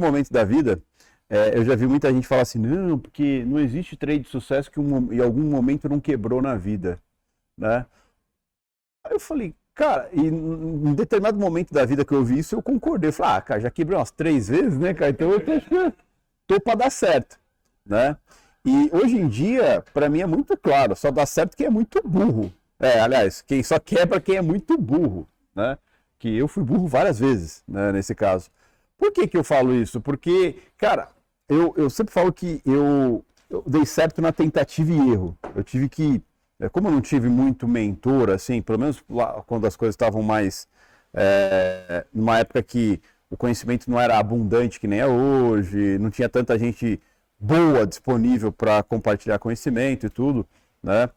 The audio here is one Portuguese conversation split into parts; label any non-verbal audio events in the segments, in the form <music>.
muitos momentos da vida, é, eu já vi muita gente falar assim, não, porque não existe trade de sucesso que um, em algum momento não quebrou na vida, né? Aí eu falei, cara, e em determinado momento da vida que eu vi isso, eu concordei. Eu falei, ah, cara, já quebrei umas três vezes, né, cara? Então eu tô, <laughs> tô para dar certo, né? E hoje em dia, para mim é muito claro, só dá certo quem é muito burro. É, aliás, quem só quebra quem é muito burro, né? Que eu fui burro várias vezes, né, nesse caso. Por que que eu falo isso? Porque, cara, eu, eu sempre falo que eu, eu dei certo na tentativa e erro. Eu tive que, é, como eu não tive muito mentor, assim, pelo menos lá quando as coisas estavam mais, é, numa época que o conhecimento não era abundante que nem é hoje, não tinha tanta gente boa disponível para compartilhar conhecimento e tudo, né?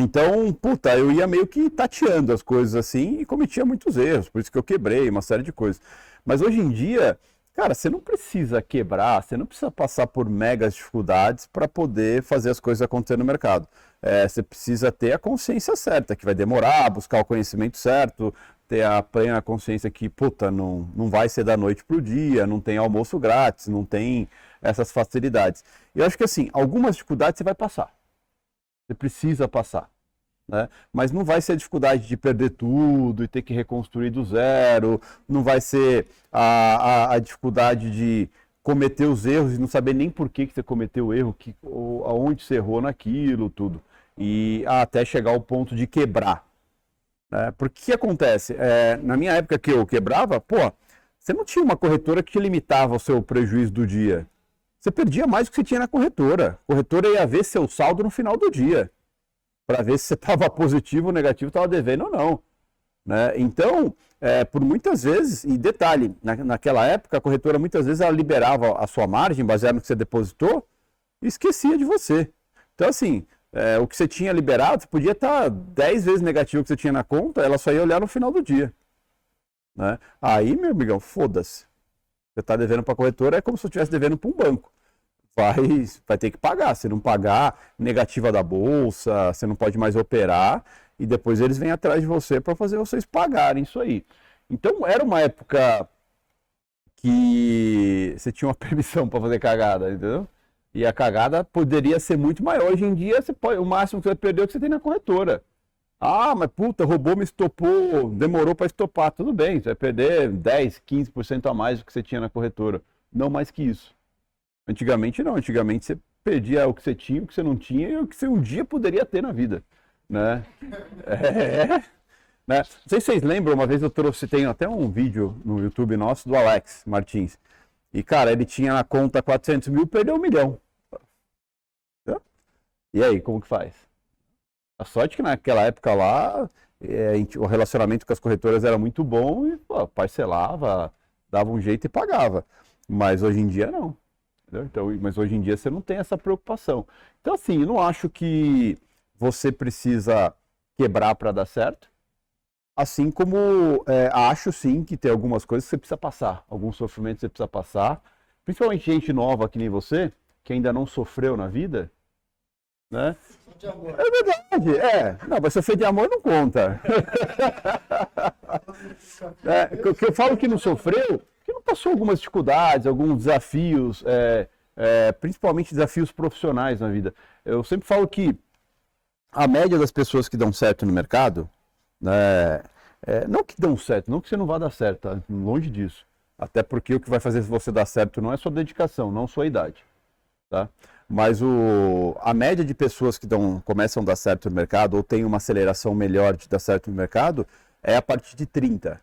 Então, puta, eu ia meio que tateando as coisas assim e cometia muitos erros, por isso que eu quebrei uma série de coisas. Mas hoje em dia, cara, você não precisa quebrar, você não precisa passar por megas dificuldades para poder fazer as coisas acontecer no mercado. É, você precisa ter a consciência certa, que vai demorar, buscar o conhecimento certo, ter a plena consciência que, puta, não, não vai ser da noite para o dia, não tem almoço grátis, não tem essas facilidades. Eu acho que assim, algumas dificuldades você vai passar. Você precisa passar. Né? Mas não vai ser a dificuldade de perder tudo e ter que reconstruir do zero, não vai ser a, a, a dificuldade de cometer os erros e não saber nem por que, que você cometeu o erro, que, ou, aonde você errou naquilo, tudo. E até chegar ao ponto de quebrar. Né? Porque o que acontece? É, na minha época que eu quebrava, pô, você não tinha uma corretora que limitava o seu prejuízo do dia. Você perdia mais do que você tinha na corretora. A corretora ia ver seu saldo no final do dia. Para ver se você <laughs> estava positivo ou negativo, estava devendo ou não. Né? Então, é, por muitas vezes, e detalhe, na, naquela época a corretora muitas vezes ela liberava a sua margem baseada no que você depositou e esquecia de você. Então, assim, é, o que você tinha liberado, você podia estar 10 vezes negativo que você tinha na conta, ela só ia olhar no final do dia. Né? Aí, meu amigão, foda-se. Você está devendo para a corretora, é como se você estivesse devendo para um banco. Vai, vai ter que pagar. Se não pagar, negativa da bolsa, você não pode mais operar, e depois eles vêm atrás de você para fazer vocês pagarem isso aí. Então, era uma época que você tinha uma <laughs> permissão para fazer cagada, entendeu? E a cagada poderia ser muito maior. Hoje em dia, você pode, o máximo que você vai perder é o que você tem na corretora. Ah, mas puta, roubou, me estopou, demorou para estopar. Tudo bem, você vai perder 10, 15% a mais do que você tinha na corretora. Não mais que isso. Antigamente não, antigamente você perdia o que você tinha, o que você não tinha e o que você um dia poderia ter na vida. Né? <laughs> É, né? Não sei se vocês lembram, uma vez eu trouxe, tem até um vídeo no YouTube nosso do Alex Martins. E, cara, ele tinha na conta 400 mil, perdeu um milhão. E aí, como que faz? A sorte que naquela época lá, é, o relacionamento com as corretoras era muito bom e pô, parcelava, dava um jeito e pagava. Mas hoje em dia não. Então, mas hoje em dia você não tem essa preocupação. Então, assim, eu não acho que você precisa quebrar para dar certo. Assim como é, acho sim que tem algumas coisas que você precisa passar, alguns sofrimentos você precisa passar, principalmente gente nova que nem você, que ainda não sofreu na vida, né? É verdade, é. Não, mas sofrer de amor não conta. <laughs> é, que eu falo que não sofreu, que não passou algumas dificuldades, alguns desafios, é, é, principalmente desafios profissionais na vida. Eu sempre falo que a média das pessoas que dão certo no mercado, né? É, não que dão certo, não que você não vá dar certo, tá? longe disso. Até porque o que vai fazer você dar certo não é sua dedicação, não sua idade. Tá? Mas o, a média de pessoas que dão, começam a dar certo no mercado ou tem uma aceleração melhor de dar certo no mercado é a partir de 30.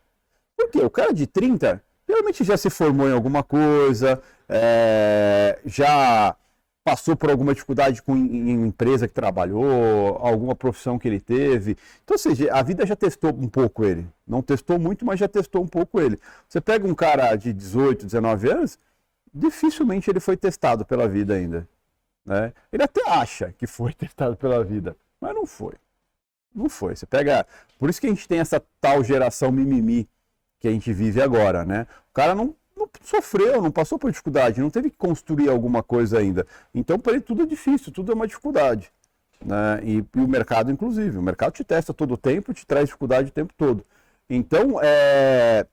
Por quê? O cara de 30 realmente já se formou em alguma coisa, é, já passou por alguma dificuldade com em empresa que trabalhou, alguma profissão que ele teve. Então, ou seja, a vida já testou um pouco ele. Não testou muito, mas já testou um pouco ele. Você pega um cara de 18, 19 anos, dificilmente ele foi testado pela vida ainda. Né? Ele até acha que foi <laughs> testado pela vida, mas não foi. Não foi. Você pega. Por isso que a gente tem essa tal geração mimimi que a gente vive agora, né? O cara não não sofreu, não passou por dificuldade, não teve que construir alguma coisa ainda. Então, para ele, tudo é difícil, tudo é uma dificuldade. Né? E, e, o mercado, inclusive. O mercado te testa todo o tempo, te traz dificuldade o tempo todo. Então, é,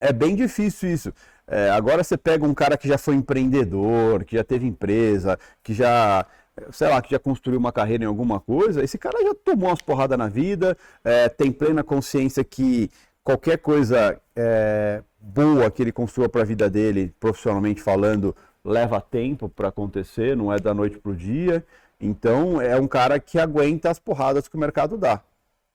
é bem difícil isso. É, agora você pega um cara que já foi empreendedor, que já teve empresa, que já, sei lá, que já construiu uma carreira em alguma coisa, esse cara já tomou umas porradas na vida, é, tem plena consciência que qualquer coisa é, boa que ele construa para a vida dele, profissionalmente falando, leva tempo para acontecer, não é da noite para o dia. Então é um cara que aguenta as porradas que o mercado dá.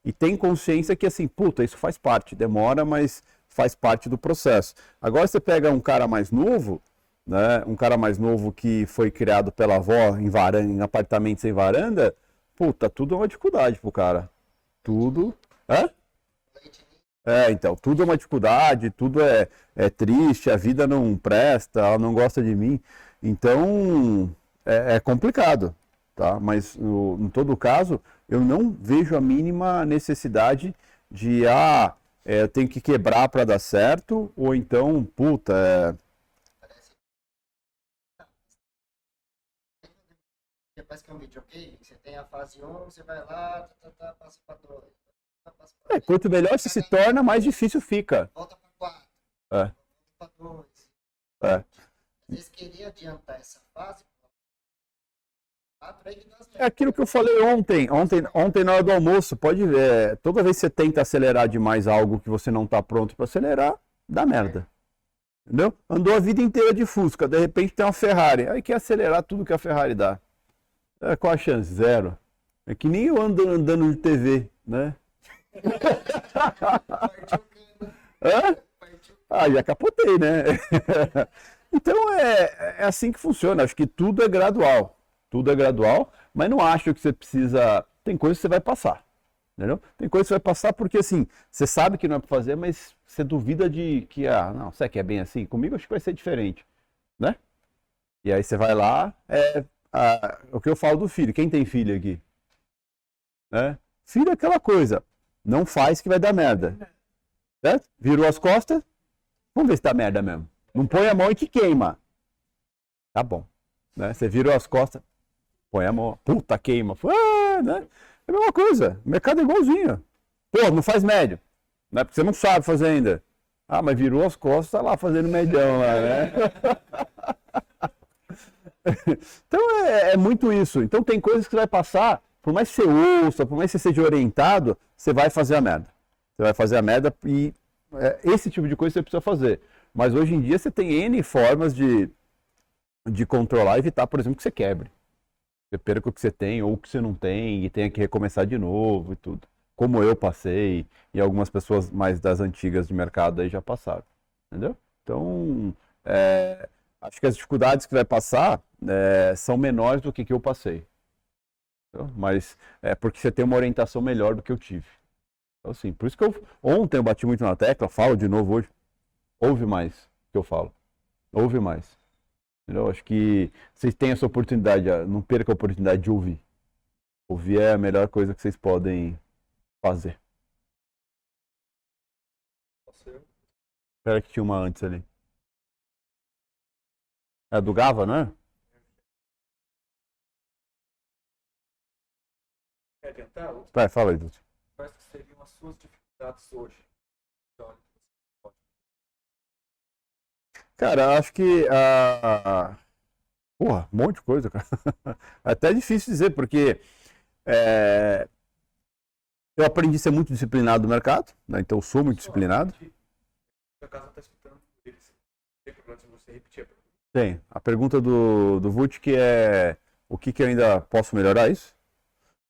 E tem consciência que assim, puta, isso faz parte, demora, mas faz parte do processo. Agora você pega um cara mais novo, né, um cara mais novo que foi criado pela avó em, varanda, em apartamento sem varanda, puta, tudo é uma dificuldade pro cara. Tudo. Hã? É, então, tudo é uma dificuldade, tudo é, é triste, a vida não presta, ela não gosta de mim. Então, é, é complicado, tá? Mas, no, em todo caso, eu não vejo a mínima necessidade de, ah, é, tenho que quebrar para dar certo, ou então, puta, é... Depois que é um videogame, você tem a fase 1, você vai lá, tá, tá, tá, passa para 2. É, quanto melhor você se torna, mais difícil fica. Volta para 4. É. Volta para 2. É. Às vezes queria adiantar essa fase, é aquilo que eu falei ontem, ontem, ontem na hora do almoço, pode ver, toda vez que você tenta acelerar demais algo que você não está pronto para acelerar, dá merda. Entendeu? Andou a vida inteira de Fusca, de repente tem uma Ferrari, aí quer acelerar tudo que a Ferrari dá. É, qual a chance? Zero. É que nem eu ando andando de TV, né? <laughs> Hã? Ah, já capotei, né? <laughs> então é, é assim que funciona. Acho que tudo é gradual. Tudo é gradual, mas não acho que você precisa. Tem coisas que você vai passar. Entendeu? Tem coisas que você vai passar porque assim, você sabe que não é para fazer, mas você duvida de que, ah, não, será que é bem assim? Comigo acho que vai ser diferente. Né? E aí você vai lá, é o que eu falo do filho. Quem tem filho aqui? Né? Filho é aquela coisa. Não faz que vai dar merda. Certo? Virou as costas. Vamos ver se dá merda mesmo. Não põe a mão e que queima. Tá bom. Né? Você virou as costas põe a mão, puta, queima. Ah, né? É a mesma coisa, o mercado é igualzinho. Pô, não faz médio, né? Porque você não sabe fazer ainda. Ah, mas virou as costas, tá lá fazendo medião lá, né? <laughs> então é, é, muito isso. Então tem coisas que você vai passar, por mais que você ouça, por mais que você seja orientado, você vai fazer a merda. Você vai fazer a merda e é, esse tipo de coisa você precisa fazer. Mas hoje em dia você tem N formas de, de controlar evitar, por exemplo, que você quebre você perca o que você tem ou o que você não tem e tenha que recomeçar de novo e tudo. Como eu passei e algumas pessoas mais das antigas de mercado aí já passaram, entendeu? Então, é, acho que as dificuldades que vai passar é, são menores do que que eu passei. Entendeu? Mas é porque você tem uma orientação melhor do que eu tive. Então, assim, por isso que eu ontem eu bati muito na tecla, falo de novo hoje. Ouve mais que eu falo. Ouve mais. Entendeu? Acho que vocês têm essa oportunidade, não perca a oportunidade de ouvir. Ouvir é a melhor coisa que vocês podem fazer. Espera que tinha uma antes ali. É do Gava, não é? Quer tentar? Vai, fala aí, Dudu. Quais seriam as suas dificuldades hoje? Cara, acho que. Uh, porra, um monte de coisa, cara. <laughs> Até é difícil dizer, porque. É, eu aprendi a ser muito disciplinado no mercado, né? então eu sou muito disciplinado. Tem. A pergunta do, do Vult que é o que, que eu ainda posso melhorar isso?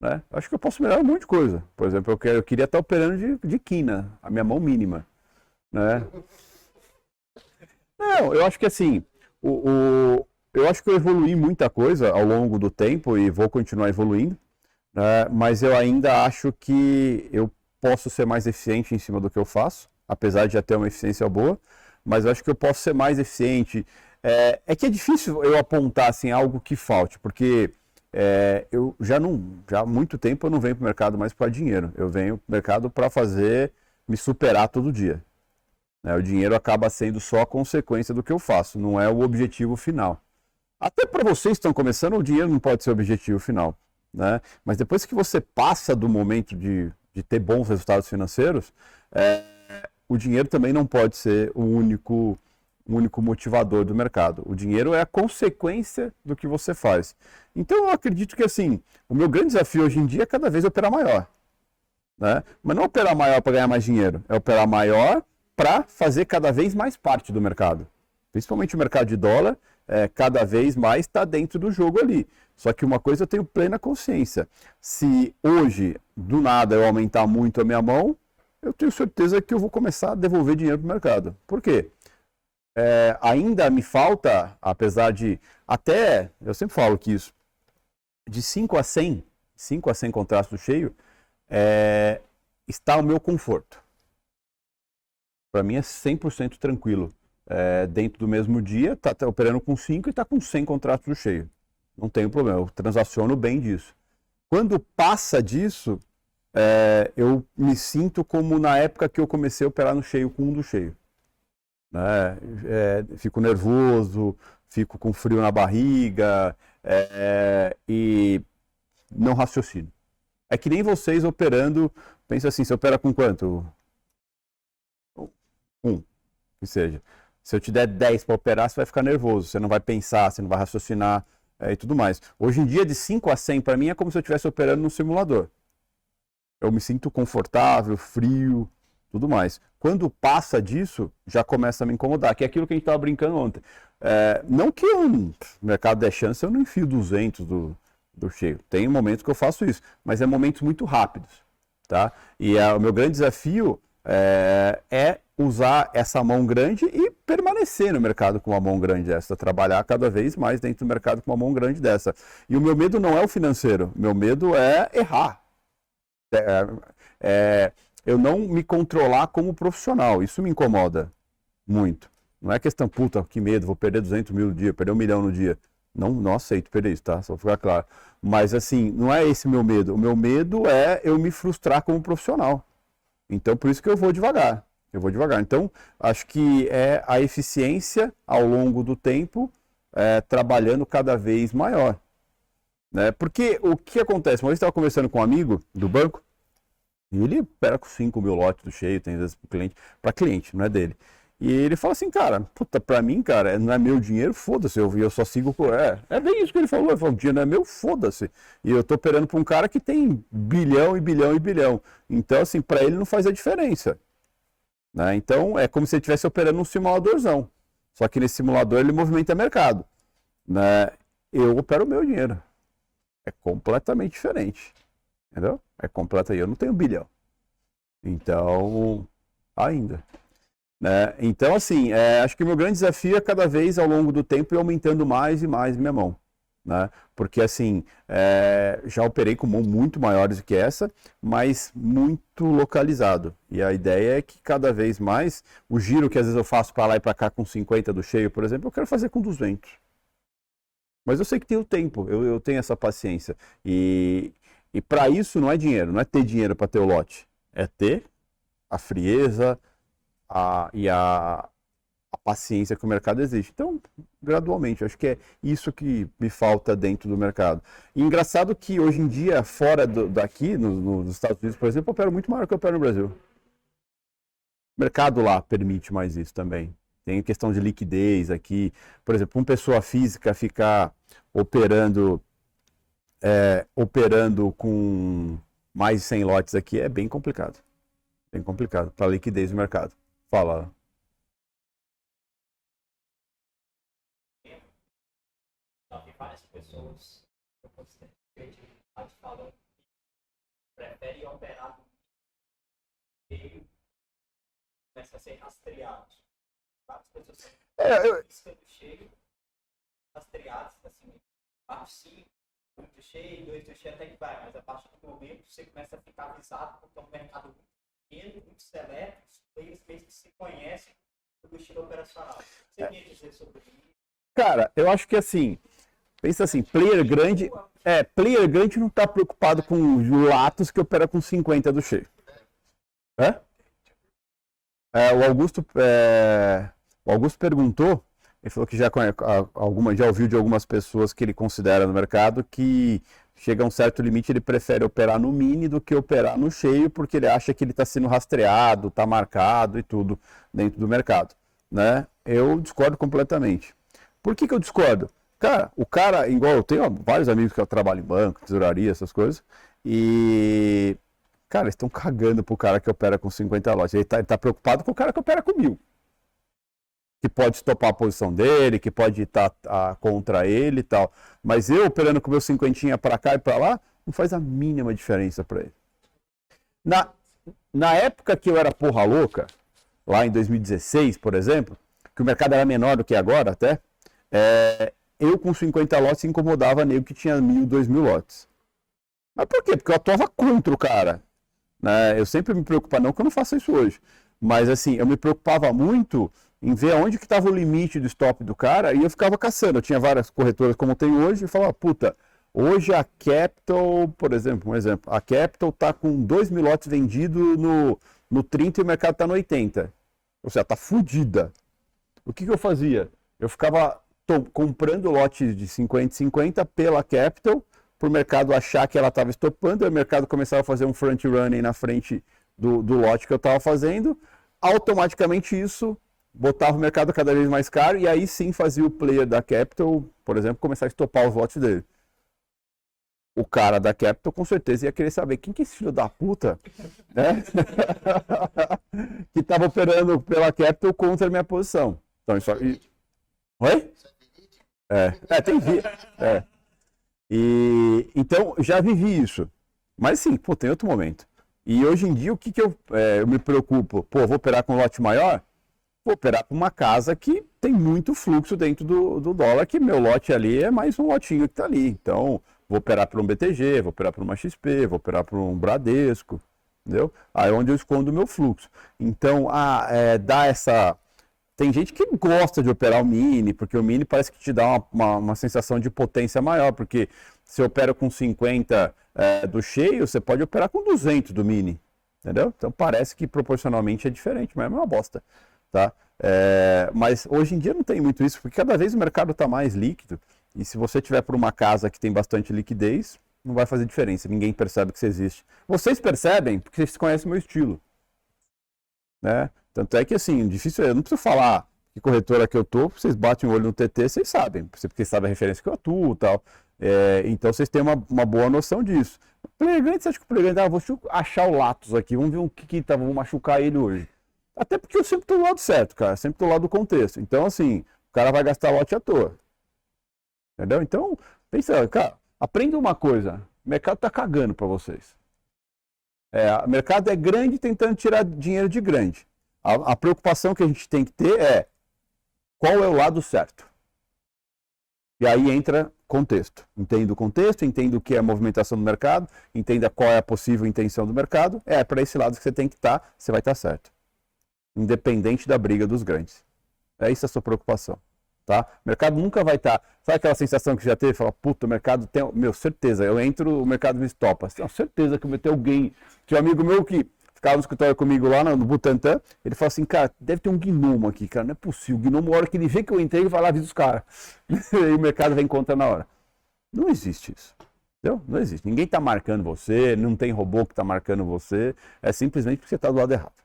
Né? Acho que eu posso melhorar um monte de coisa. Por exemplo, eu, quero, eu queria estar operando de, de quina, a minha mão mínima. Né? <laughs> Não, eu acho que assim, o, o, eu acho que eu evolui muita coisa ao longo do tempo e vou continuar evoluindo, né? mas eu ainda acho que eu posso ser mais eficiente em cima do que eu faço, apesar de já ter uma eficiência boa, mas eu acho que eu posso ser mais eficiente. É, é que é difícil eu apontar assim, algo que falte, porque é, eu já não, já há muito tempo eu não venho para o mercado mais para dinheiro, eu venho para o mercado para fazer me superar todo dia. Né? O dinheiro acaba sendo só a consequência do que eu faço, não é o objetivo final. Até para vocês que estão começando, o dinheiro não pode ser o objetivo final. Né? Mas depois que você passa do momento de, de ter bons resultados financeiros, é, o dinheiro também não pode ser o único o único motivador do mercado. O dinheiro é a consequência do que você faz. Então eu acredito que assim, o meu grande desafio hoje em dia é cada vez operar maior. Né? Mas não operar maior para ganhar mais dinheiro, é operar maior para fazer cada vez mais parte do mercado. Principalmente o mercado de dólar, é, cada vez mais está dentro do jogo ali. Só que uma coisa eu tenho plena consciência: se hoje, do nada, eu aumentar muito a minha mão, eu tenho certeza que eu vou começar a devolver dinheiro para o mercado. Por quê? É, ainda me falta, apesar de. Até, eu sempre falo que isso, de 5 a 100, 5 a 100 contratos do cheio, é, está o meu conforto. Para mim é 100% tranquilo. É, dentro do mesmo dia, está tá operando com 5 e está com 100 contratos cheio. Não tem problema, eu transaciono bem disso. Quando passa disso, é, eu me sinto como na época que eu comecei a operar no cheio com um do cheio. Né? É, fico nervoso, fico com frio na barriga é, e não raciocino. É que nem vocês operando, pensa assim, você opera com quanto? Um, que seja. Se eu te der 10 para operar, você vai ficar nervoso, você não vai pensar, você não vai raciocinar é, e tudo mais. Hoje em dia, de 5 a 100 para mim é como se eu estivesse operando no simulador. Eu me sinto confortável, frio, tudo mais. Quando passa disso, já começa a me incomodar, que é aquilo que a gente estava brincando ontem. É, não que o mercado der chance, eu não enfio 200 do, do cheio. Tem momentos que eu faço isso, mas é momentos muito rápidos. Tá? E é, o meu grande desafio é, é, usar essa mão grande e permanecer no mercado com uma mão grande dessa, trabalhar cada vez mais dentro do mercado com uma mão grande dessa. E o meu medo não é o financeiro, meu medo é errar. É, é, eu não me controlar como profissional, isso me incomoda muito. Não é questão, puta, que medo, vou perder 200 mil no dia, perder um milhão no dia. Não, não aceito perder isso, tá? Só pra ficar claro. Mas assim, não é esse meu medo. O meu medo é eu me frustrar como profissional. Então, por isso que eu vou devagar. Eu vou devagar. Então, acho que é a eficiência ao longo do tempo é, trabalhando cada vez maior. Né? Porque o que acontece? Uma vez estava conversando com um amigo do banco, e ele opera com 5 mil lotes do cheio, tem vezes para cliente, para cliente, não é dele. E ele fala assim, cara, puta, pra mim, cara, não é meu dinheiro, foda-se, eu, eu só sigo. É, é bem isso que ele falou, ele falou, o dinheiro não é meu, foda-se. E eu tô operando pra um cara que tem bilhão e bilhão e bilhão. Então, assim, para ele não faz a diferença. Né? Então, é como se ele estivesse operando um simuladorzão. Só que nesse simulador ele movimenta mercado. Né? Eu opero o meu dinheiro. É completamente diferente. Entendeu? É completamente. Eu não tenho bilhão. Então, ainda. Né? Então, assim, é, acho que o meu grande desafio é cada vez ao longo do tempo ir aumentando mais e mais minha mão. Né? Porque, assim, é, já operei com mão muito maiores do que essa, mas muito localizado. E a ideia é que cada vez mais, o giro que às vezes eu faço para lá e para cá com 50 do cheio, por exemplo, eu quero fazer com 200. Mas eu sei que tem o tempo, eu, eu tenho essa paciência. E, e para isso não é dinheiro, não é ter dinheiro para ter o lote, é ter a frieza, a, e a, a paciência que o mercado exige. Então, gradualmente, acho que é isso que me falta dentro do mercado. E engraçado que hoje em dia, fora do, daqui, no, nos Estados Unidos, por exemplo, eu opero muito maior que eu opero no Brasil. O mercado lá permite mais isso também. Tem questão de liquidez aqui. Por exemplo, uma pessoa física ficar operando é, operando com mais de 100 lotes aqui é bem complicado. Bem complicado para a liquidez do mercado. Fala. Tem várias pessoas que eu considero credibilidade falando que preferem operar no meio começa a ser rastreados. Várias pessoas são É, eu- cheio, rastreados, assim, baixo 5, um do cheio, dois do cheio até que vai, mas a partir do momento você começa a ficar avisado porque é um mercado muito pequeno, muito seleto, os players mesmo que se conhecem do estilo operacional. Você É. quer dizer sobre isso? Cara, eu acho que assim, pensa assim, player grande, é, player grande não está preocupado com o Latos que opera com 50 do cheio. É? É, o Augusto, é, o Augusto perguntou, ele falou que já, alguma, já ouviu de algumas pessoas que ele considera no mercado que chega a um certo limite, ele prefere operar no mini do que operar no cheio, porque ele acha que ele está sendo rastreado, está marcado e tudo dentro do mercado. né? Eu discordo completamente. Por que, que eu discordo? Cara, o cara, igual eu tenho vários amigos que trabalham em banco, tesouraria, essas coisas, e, cara, eles estão cagando pro cara que opera com 50 lotes. Ele tá, ele tá preocupado com o cara que opera com mil. Que pode estopar a posição dele, que pode estar tá, contra ele e tal. Mas eu operando com meu cinquentinha para cá e para lá, não faz a mínima diferença para ele. Na, na época que eu era porra louca, lá em 2016, por exemplo, que o mercado era menor do que agora até, é, eu com 50 lotes incomodava nego que tinha mil, dois mil lotes. Mas por quê? Porque eu atuava contra o cara. Né? Eu sempre me preocupava, não que eu não faça isso hoje, mas assim, eu me preocupava muito em ver onde que estava o limite do stop do cara e eu ficava caçando. Eu tinha várias corretoras como tem hoje e falava, puta, hoje a Capital, por exemplo, um exemplo, a Capital está com 2 mil lotes vendidos no, no 30 e o mercado está no 80. Ou seja, está fodida. O que, que eu fazia? Eu ficava comprando lotes de 50 50 pela Capital, para o mercado achar que ela estava estopando, aí o mercado começava a fazer um front running na frente do, do lote que eu estava fazendo, automaticamente isso botava o mercado cada vez mais caro e aí sim fazia o player da Capital, por exemplo, começar a estopar os lotes dele. O cara da Capital com certeza ia querer saber quem que é esse filho da puta, <laughs> né? <laughs> que estava operando pela Capital contra a minha posição. Então isso aí. Oi? É, é tem vi. É. E então já vivi isso. Mas sim, pô, tem outro momento. E hoje em dia o que, que eu, é, eu me preocupo? Pô, vou operar com lote maior? Vou operar com uma casa que tem muito fluxo dentro do, do dólar, que meu lote ali é mais um lotinho que está ali. Então, vou operar por um BTG, vou operar por uma XP, vou operar por um Bradesco, entendeu? Aí é onde eu escondo o meu fluxo. Então, a, é, dá essa tem gente que gosta de operar o mini, porque o mini parece que te dá uma, uma, uma sensação de potência maior, porque se opera com 50 é, do cheio, você pode operar com 200 do mini, entendeu? Então parece que proporcionalmente é diferente, mas é uma bosta, tá? É, mas hoje em dia não tem muito isso, porque cada vez o mercado está mais líquido, e se você tiver por uma casa que tem bastante liquidez, não vai fazer diferença, ninguém percebe que você existe. Vocês percebem, porque vocês conhecem o meu estilo, né? Tanto é que, assim, difícil, eu não preciso falar que corretora que eu tô, vocês batem o olho no TT, vocês sabem, porque sabem a referência que eu atuo e tal. É, então vocês têm uma, uma boa noção disso. Player grande, você acha que o player grande, ah, vou achar o Latos aqui, vamos ver o que que tá, vou machucar ele hoje. Até porque eu sempre tô do lado certo, cara, sempre tô do lado do contexto. Então, assim, o cara vai gastar lote à toa. Entendeu? Então, pensa, cara, aprenda uma coisa, o mercado tá cagando para vocês. É, o mercado é grande tentando tirar dinheiro de grande. A, a preocupação que a gente tem que ter é qual é o lado certo. E aí entra contexto. Entenda o contexto, entenda o que é a movimentação do mercado, entenda qual é a possível intenção do mercado. É para esse lado que você tem que estar, tá, você vai estar tá certo. Independente da briga dos grandes. É isso a sua preocupação. Tá? O mercado nunca vai estar. Tá... Sabe aquela sensação que já teve? Fala, puta, o mercado tem. Meu, certeza, eu entro, o mercado me estopa. Tenho certeza que vai ter alguém. Tinha um amigo meu que ficava no escritório comigo lá no Butantã, ele falou assim, cara, deve ter um gnomo aqui, cara, não é possível. O gnomo, a hora que ele vê que eu entrei, ele vai lá avisa os caras. <laughs> e o mercado vem conta na hora. Não existe isso. Entendeu? Não existe. Ninguém está marcando você, não tem robô que está marcando você. É simplesmente porque você está do lado errado.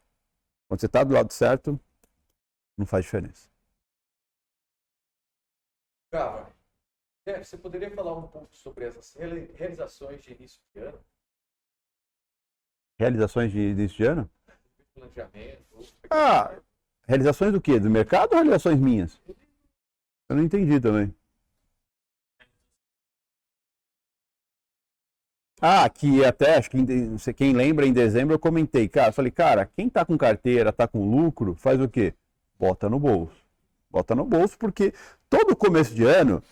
Quando você está do lado certo, não faz diferença. Gava, você poderia falar um pouco sobre essas realizações de início de ano? Realizações de início de ano? Ah, realizações do quê? Do mercado ou realizações minhas? Eu não entendi também. Ah, que até, acho que quem lembra, em dezembro eu comentei, cara, eu falei, cara, quem tá com carteira, tá com lucro, faz o quê? Bota no bolso. Bota no bolso, porque todo começo de ano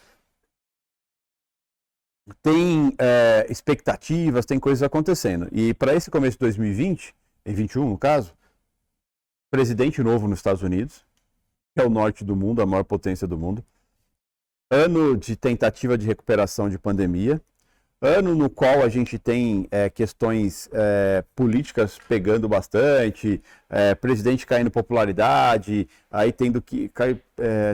tem é, expectativas, tem coisas acontecendo. E para esse começo de 2020, em 21 no caso, presidente novo nos Estados Unidos, que é o norte do mundo, a maior potência do mundo. Ano de tentativa de recuperação de pandemia. Ano no qual a gente tem é, questões é, políticas pegando bastante, é, presidente caindo popularidade, aí tendo que, cai,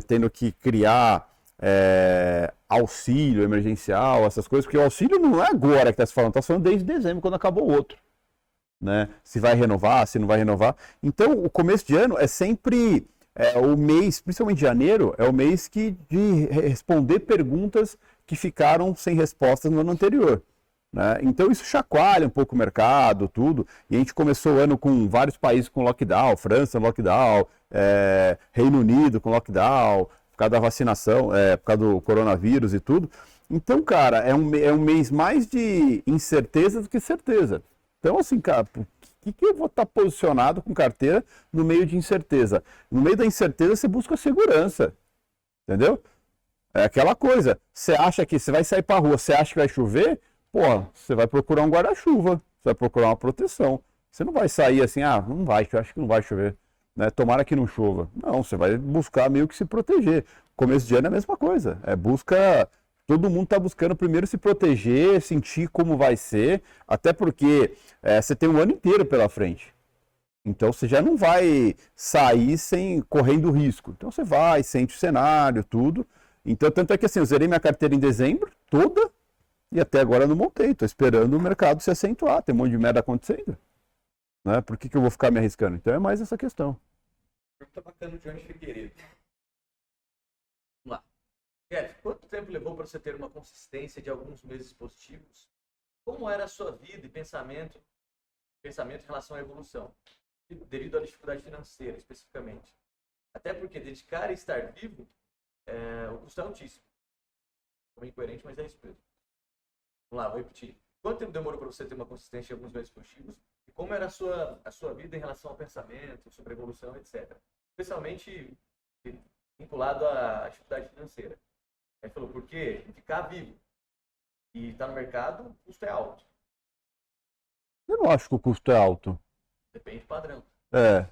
tendo que criar é, auxílio emergencial, essas coisas, porque o auxílio não é agora que está se falando, está se falando desde dezembro, quando acabou o outro. Né? Se vai renovar, se não vai renovar. Então, o começo de ano é sempre é o mês, principalmente janeiro, é o mês que de responder perguntas que ficaram sem respostas no ano anterior. Né? Então isso chacoalha um pouco o mercado, tudo. E a gente começou o ano com vários países com lockdown, França lockdown, é, Reino Unido com lockdown, por causa da vacinação, é, por causa do coronavírus e tudo. Então, cara, é um, é um mês mais de incerteza do que certeza. Então, assim, cara, por que, que eu vou estar posicionado com carteira no meio de incerteza? No meio da incerteza, você busca segurança. Entendeu? É aquela coisa. Você acha que você vai sair para rua, você acha que vai chover? Pô, você vai procurar um guarda-chuva, você vai procurar uma proteção. Você não vai sair assim, ah, não vai, eu acho que não vai chover. Né? Tomara que não chova. Não, você vai buscar meio que se proteger. Começo de ano é a mesma coisa. É busca todo mundo está buscando primeiro se proteger, sentir como vai ser, até porque é, você tem um ano inteiro pela frente. Então você já não vai sair sem correndo risco. Então você vai, sente o cenário, tudo. Então, tanto é que assim, eu zerei minha carteira em dezembro, toda, e até agora não montei. Estou esperando o mercado se acentuar. Tem um monte de merda acontecendo. Né? Por que, que eu vou ficar me arriscando? Então é mais essa questão. Pergunta bacana de Johnny Figueiredo. Jeff, quanto tempo levou para você ter uma consistência de alguns meses positivos? Como era a sua vida e pensamento, pensamento em relação à evolução, devido à dificuldade financeira, especificamente? Até porque dedicar e estar vivo, é, o custo é altíssimo. Ficou incoerente, mas é isso mesmo. Vamos lá, vou repetir. Quanto tempo demorou para você ter uma consistência de alguns meses positivos? E como era a sua, a sua vida em relação ao pensamento, sobre a evolução, etc. Especialmente vinculado à dificuldade financeira. Ele falou, porque ficar vivo e estar tá no mercado, o custo é alto. Eu não acho que o custo é alto. Depende do padrão. É.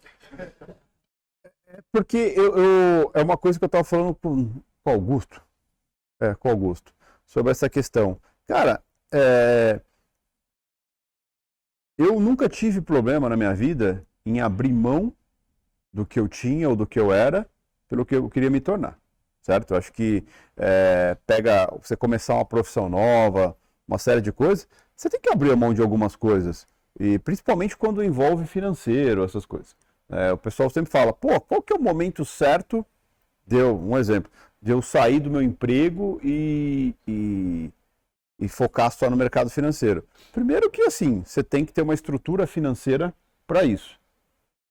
é porque eu, eu, é uma coisa que eu estava falando com, com Augusto. É, com Augusto. Sobre essa questão. Cara, é, eu nunca tive problema na minha vida em abrir mão do que eu tinha ou do que eu era pelo que eu queria me tornar certo? Eu acho que é, pega você começar uma profissão nova, uma série de coisas, você tem que abrir a mão de algumas coisas, e principalmente quando envolve financeiro, essas coisas. É, o pessoal sempre fala, pô, qual que é o momento certo, deu um exemplo, de eu sair do meu emprego e, e, e focar só no mercado financeiro? Primeiro que assim, você tem que ter uma estrutura financeira para isso.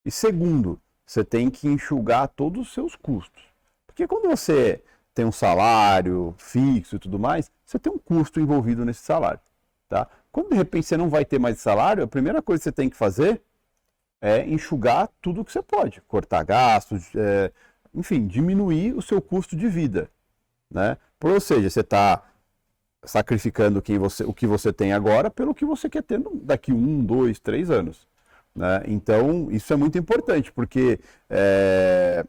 E segundo, você tem que enxugar todos os seus custos. Porque quando você tem um salário fixo e tudo mais, você tem um custo envolvido nesse salário. Tá? Quando de repente você não vai ter mais salário, a primeira coisa que você tem que fazer é enxugar tudo que você pode, cortar gastos, é, enfim, diminuir o seu custo de vida. Né? Ou seja, você está sacrificando quem você, o que você tem agora pelo que você quer ter daqui um, dois, três anos. Né? Então, isso é muito importante, porque é,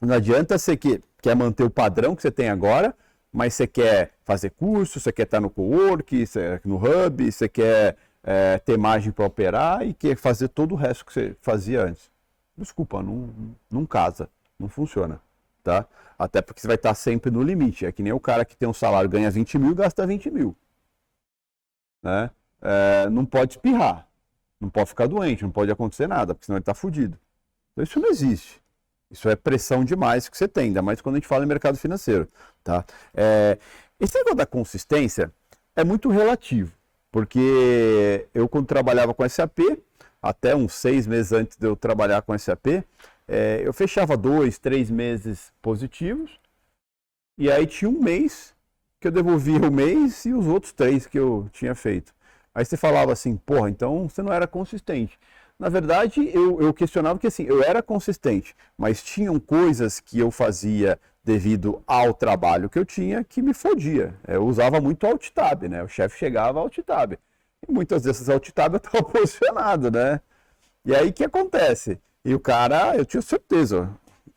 não adianta você que quer manter o padrão que você tem agora, mas você quer fazer curso, você quer estar no co-work, no hub, você quer é, ter margem para operar e quer fazer todo o resto que você fazia antes. Desculpa, não, não casa, não funciona. Tá? Até porque você vai estar sempre no limite. É que nem o cara que tem um salário, ganha 20 mil e gasta 20 mil. Né? É, não pode espirrar, não pode ficar doente, não pode acontecer nada, porque senão ele está fudido. Então, isso não existe. Isso é pressão demais que você tem, ainda mais quando a gente fala em mercado financeiro. Tá? É, esse negócio da consistência é muito relativo, porque eu quando trabalhava com SAP, até uns seis meses antes de eu trabalhar com SAP, é, eu fechava dois, três meses positivos, e aí tinha um mês que eu devolvia o mês e os outros três que eu tinha feito. Aí você falava assim, porra, então você não era consistente. Na verdade, eu, eu questionava que assim, eu era consistente, mas tinham coisas que eu fazia devido ao trabalho que eu tinha que me fodia. Eu usava muito alt tab, né? O chefe chegava alt tab. E muitas dessas alt tab eu estava <laughs> posicionado, né? E aí o que acontece? E o cara, eu tinha certeza,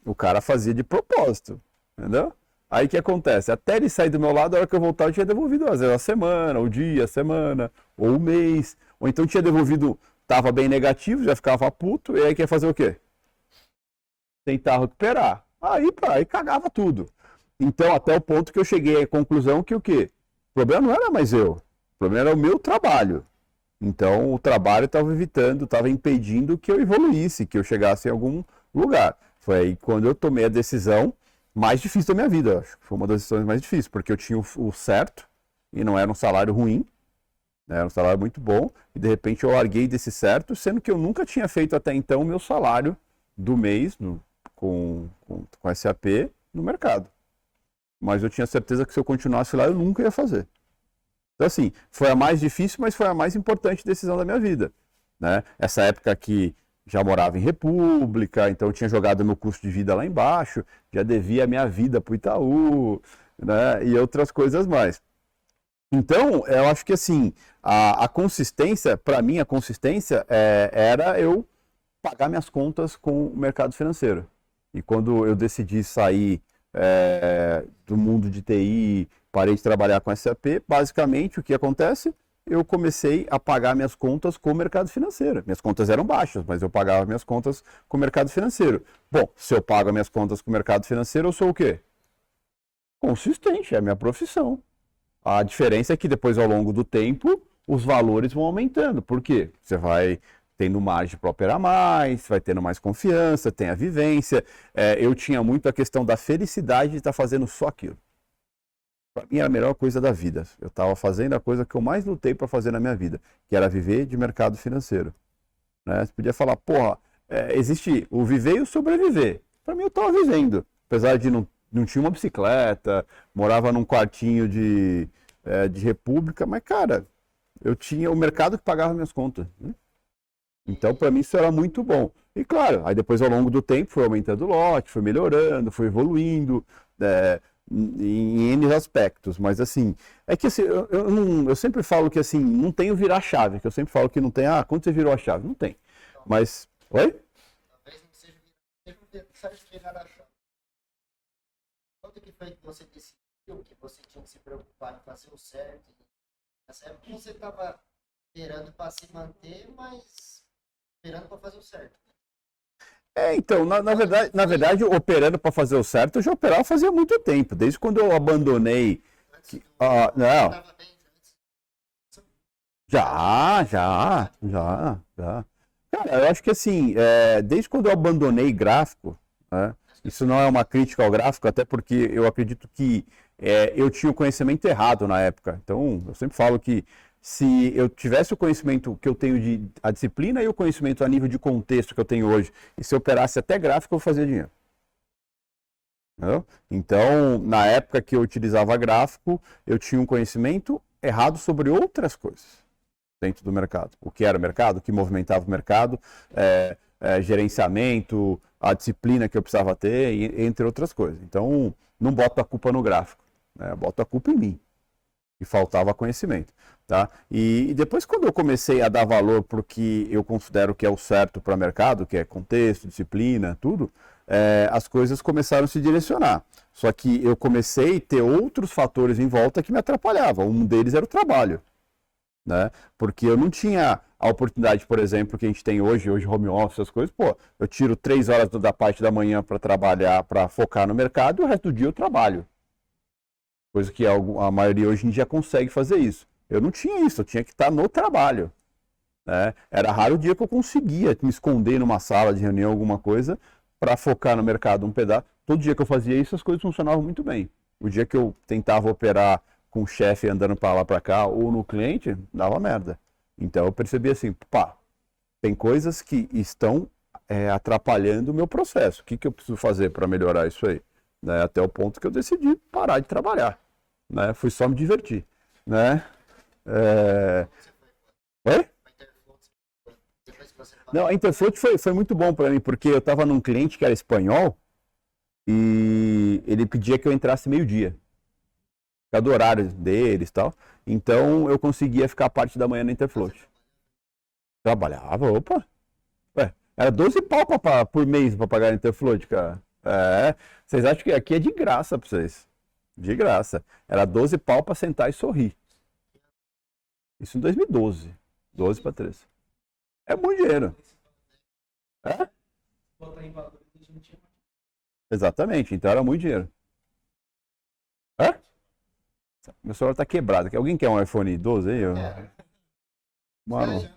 o cara fazia de propósito, entendeu? Aí o que acontece? Até ele sair do meu lado, a hora que eu voltar, eu tinha devolvido às vezes a semana, o dia, a semana, ou o mês. Ou então tinha devolvido Tava bem negativo, já ficava puto, e aí quer fazer o quê? Tentar recuperar. Aí, pá, aí cagava tudo. Então, até o ponto que eu cheguei à conclusão que o quê? O problema não era mais eu. O problema era o meu trabalho. Então, o trabalho estava evitando, estava impedindo que eu evoluísse, que eu chegasse em algum lugar. Foi aí quando eu tomei a decisão mais difícil da minha vida, acho. Foi uma das decisões mais difíceis, porque eu tinha o certo e não era um salário ruim, né? era um salário muito bom, e de repente eu larguei desse certo, sendo que eu nunca tinha feito até então o meu salário do mês no, com, com, com SAP no mercado. Mas eu tinha certeza que se eu continuasse lá, eu nunca ia fazer. Então, assim, foi a mais difícil, mas foi a mais importante decisão da minha vida. Né? Essa época que já morava em República, então tinha jogado meu custo de vida lá embaixo, já devia a minha vida para o Itaú, né? E outras coisas mais. Então, eu acho que assim, a, a consistência, para mim, a consistência é, era eu pagar minhas contas com o mercado financeiro. E quando eu decidi sair é, do mundo de TI, parei de trabalhar com SAP, basicamente o que acontece? eu comecei a pagar minhas contas com o mercado financeiro. Minhas contas eram baixas, mas eu pagava minhas contas com o mercado financeiro. Bom, se eu pago minhas contas com o mercado financeiro, eu sou o quê? Consistente, é a minha profissão. A diferença é que depois, ao longo do tempo, os valores vão aumentando. Por quê? Você vai tendo margem para operar mais, vai tendo mais confiança, tem a vivência. É, eu tinha muito a questão da felicidade de estar fazendo só aquilo para mim era a melhor coisa da vida. Eu estava fazendo a coisa que eu mais lutei para fazer na minha vida, que era viver de mercado financeiro. Né? Você podia falar, porra, é, existe o viver e o sobreviver. Para mim eu estava vivendo, apesar de não, não tinha uma bicicleta, morava num quartinho de, é, de república, mas cara, eu tinha o mercado que pagava minhas contas. Né? Então para mim isso era muito bom. E claro, aí depois ao longo do tempo foi aumentando o lote, foi melhorando, foi evoluindo. É, em N aspectos, mas assim, é que assim, eu, eu, não, eu, sempre falo que assim, não tem o virar chave, que eu sempre falo que não tem, ah, quando você virou a chave? Não tem. Mas, oi? Talvez não seja, virar a chave. Quando que foi que você decidiu que você tinha que se preocupar em fazer o certo? Nessa época você estava esperando para se manter, mas esperando para fazer o certo. É, então, na, na, verdade, na verdade, operando para fazer o certo, eu já operava fazia muito tempo. Desde quando eu abandonei. Que, ah, não. Já, já, já, já. Cara, eu acho que assim, é, desde quando eu abandonei gráfico, né, isso não é uma crítica ao gráfico, até porque eu acredito que é, eu tinha o conhecimento errado na época. Então, eu sempre falo que se eu tivesse o conhecimento que eu tenho de a disciplina e o conhecimento a nível de contexto que eu tenho hoje, e se eu operasse até gráfico, eu fazia dinheiro. Entendeu? Então, na época que eu utilizava gráfico, eu tinha um conhecimento errado sobre outras coisas dentro do mercado. O que era o mercado, o que movimentava o mercado, é, é, gerenciamento, a disciplina que eu precisava ter, entre outras coisas. Então, não boto a culpa no gráfico, né? boto a culpa em mim. E faltava conhecimento. Tá? E, e, depois, quando eu comecei a dar valor o que eu considero que é o certo para o mercado, que é contexto, disciplina, tudo, é, as coisas começaram a se direcionar. Só que eu comecei a ter outros fatores em volta que me atrapalhavam. Um deles era o trabalho. Né? Porque eu não tinha a oportunidade, por exemplo, que a gente tem hoje, hoje home office, essas coisas, pô, eu tiro três horas da parte da manhã para trabalhar, para focar no mercado, e o resto do dia eu trabalho. Coisa que a, maioria hoje em dia consegue fazer isso. Eu não tinha isso, eu tinha que estar no trabalho. Né? Era raro o dia que eu conseguia me esconder numa sala de reunião, alguma coisa, para focar no mercado um pedaço. Todo dia que eu fazia isso, as coisas funcionavam muito bem. O dia que eu tentava operar com o chefe andando para lá para cá ou no cliente, dava merda. Então eu percebi assim, pá, tem coisas que estão é, atrapalhando o meu processo. O que, que eu preciso fazer para melhorar isso aí? Né? Até o ponto que eu decidi parar de trabalhar. Né? Fui só me divertir. Né? É... Oi? Não, a Interfloat foi, foi muito bom para mim, porque eu estava num cliente que era espanhol e ele pedia que eu entrasse meio-dia. Cada horário deles e tal. Então eu conseguia ficar parte da manhã na Interfloat. Trabalhava, opa. Ué, era 12 pau pra, por mês para pagar a Interfloat, cara. É, vocês acham que aqui é de graça para vocês? De graça. Era 12 pau para sentar e sorrir. Isso em 2012. 12 para 13. É muito dinheiro. É? Exatamente, então era muito dinheiro. É? Meu celular tá quebrado. Alguém quer um iPhone 12 aí? Mano.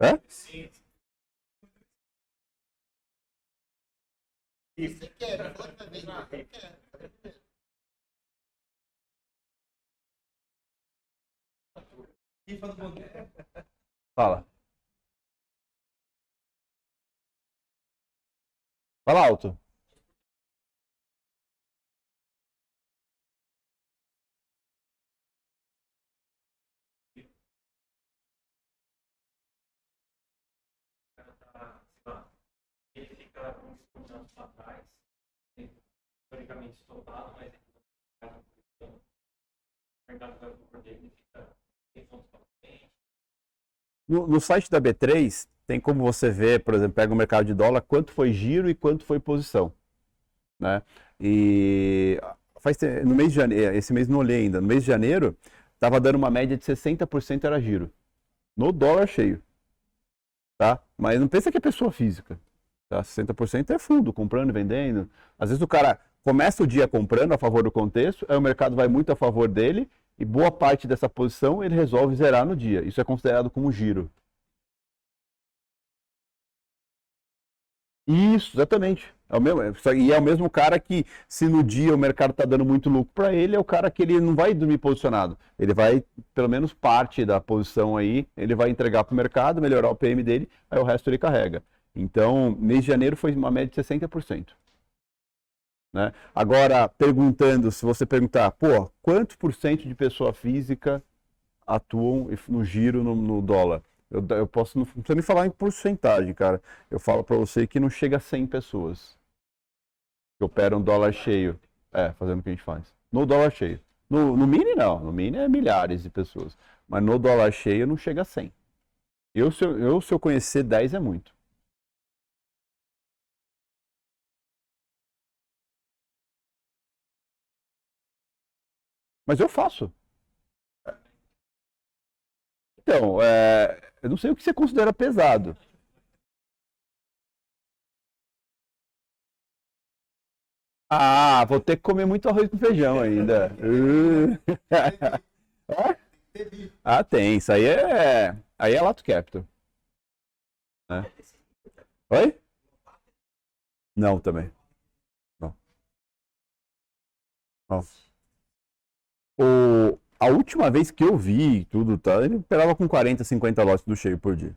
É? Sim. Você quer, não quero. Rifa do modelo. Fala. Fala alto. Teoricamente estopado, mas o mercado vai ele fica sem pontos para frente. No, no site da B3, tem como você ver, por exemplo, pega o mercado de dólar, quanto foi giro e quanto foi posição. Né? E faz no mês de janeiro, esse mês não olhei ainda, no mês de janeiro, estava dando uma média de 60% era giro. No dólar cheio. Tá? Mas não pensa que é pessoa física. Tá? 60% é fundo, comprando vendendo. Às vezes o cara começa o dia comprando a favor do contexto, aí o mercado vai muito a favor dele, e boa parte dessa posição ele resolve zerar no dia. Isso é considerado como giro. Isso, exatamente. É o mesmo, e é o mesmo cara que, se no dia o mercado está dando muito lucro para ele, é o cara que ele não vai dormir posicionado. Ele vai, pelo menos parte da posição aí, ele vai entregar para o mercado, melhorar o PM dele, aí o resto ele carrega. Então, mês de janeiro foi uma média de 60%. Né? Agora, perguntando, se você perguntar, pô, quanto por cento de pessoa física atuam no giro no, no dólar? Eu, eu posso, não precisa nem falar em porcentagem, cara. Eu falo para você que não chega a 100 pessoas que operam dólar cheio. É, fazendo o que a gente faz. No dólar cheio. No, no mini, não. No mini é milhares de pessoas. Mas no dólar cheio não chega a 100. Eu, se eu, eu, se eu conhecer 10 é muito. Mas eu faço. Então, é, eu não sei o que você considera pesado. Ah, vou ter que comer muito arroz com feijão ainda. Uh. <laughs> Ah, tem. Isso aí é. Aí é Lato Capital. né? Oi? Não, também. Não. Não. O, a última vez que eu vi tudo, tá, ele operava com 40, 50 lotes do cheio por dia.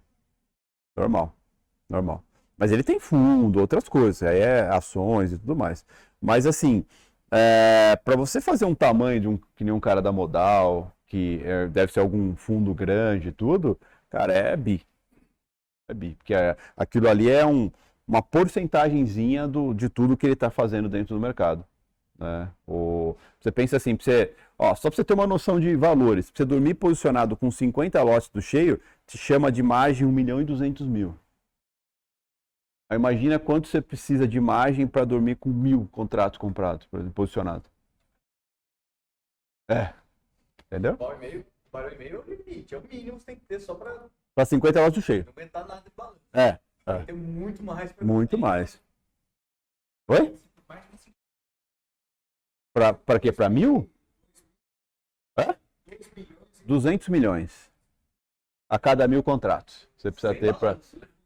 Normal. Normal. Mas ele tem fundo, outras coisas, aí é ações e tudo mais. Mas assim, é, para você fazer um tamanho de um que nem um cara da Modal, que é, deve ser algum fundo grande e tudo, cara, é bi. É bi. Porque é- aquilo ali é um, uma porcentagemzinha do, de tudo que ele está fazendo dentro do mercado. Né? O, você pensa assim, você, ó, só para você ter uma noção de valores, pra você dormir posicionado com 50 lotes do cheio, te chama de margem 1 milhão e 200 mil. Aí imagina quanto você precisa de margem para dormir com mil contratos comprados, por exemplo, posicionado. É. Entendeu? Pau e meio, pau e meio é o limite, é o mínimo que você tem que ter só pra não Para 50 lotes do cheio. aguentar nada de balanço. É, Tem que ter muito mais muito mais. Oi? Para para quê? Para mil? É? 200 milhões a cada mil contratos. Você precisa ter para.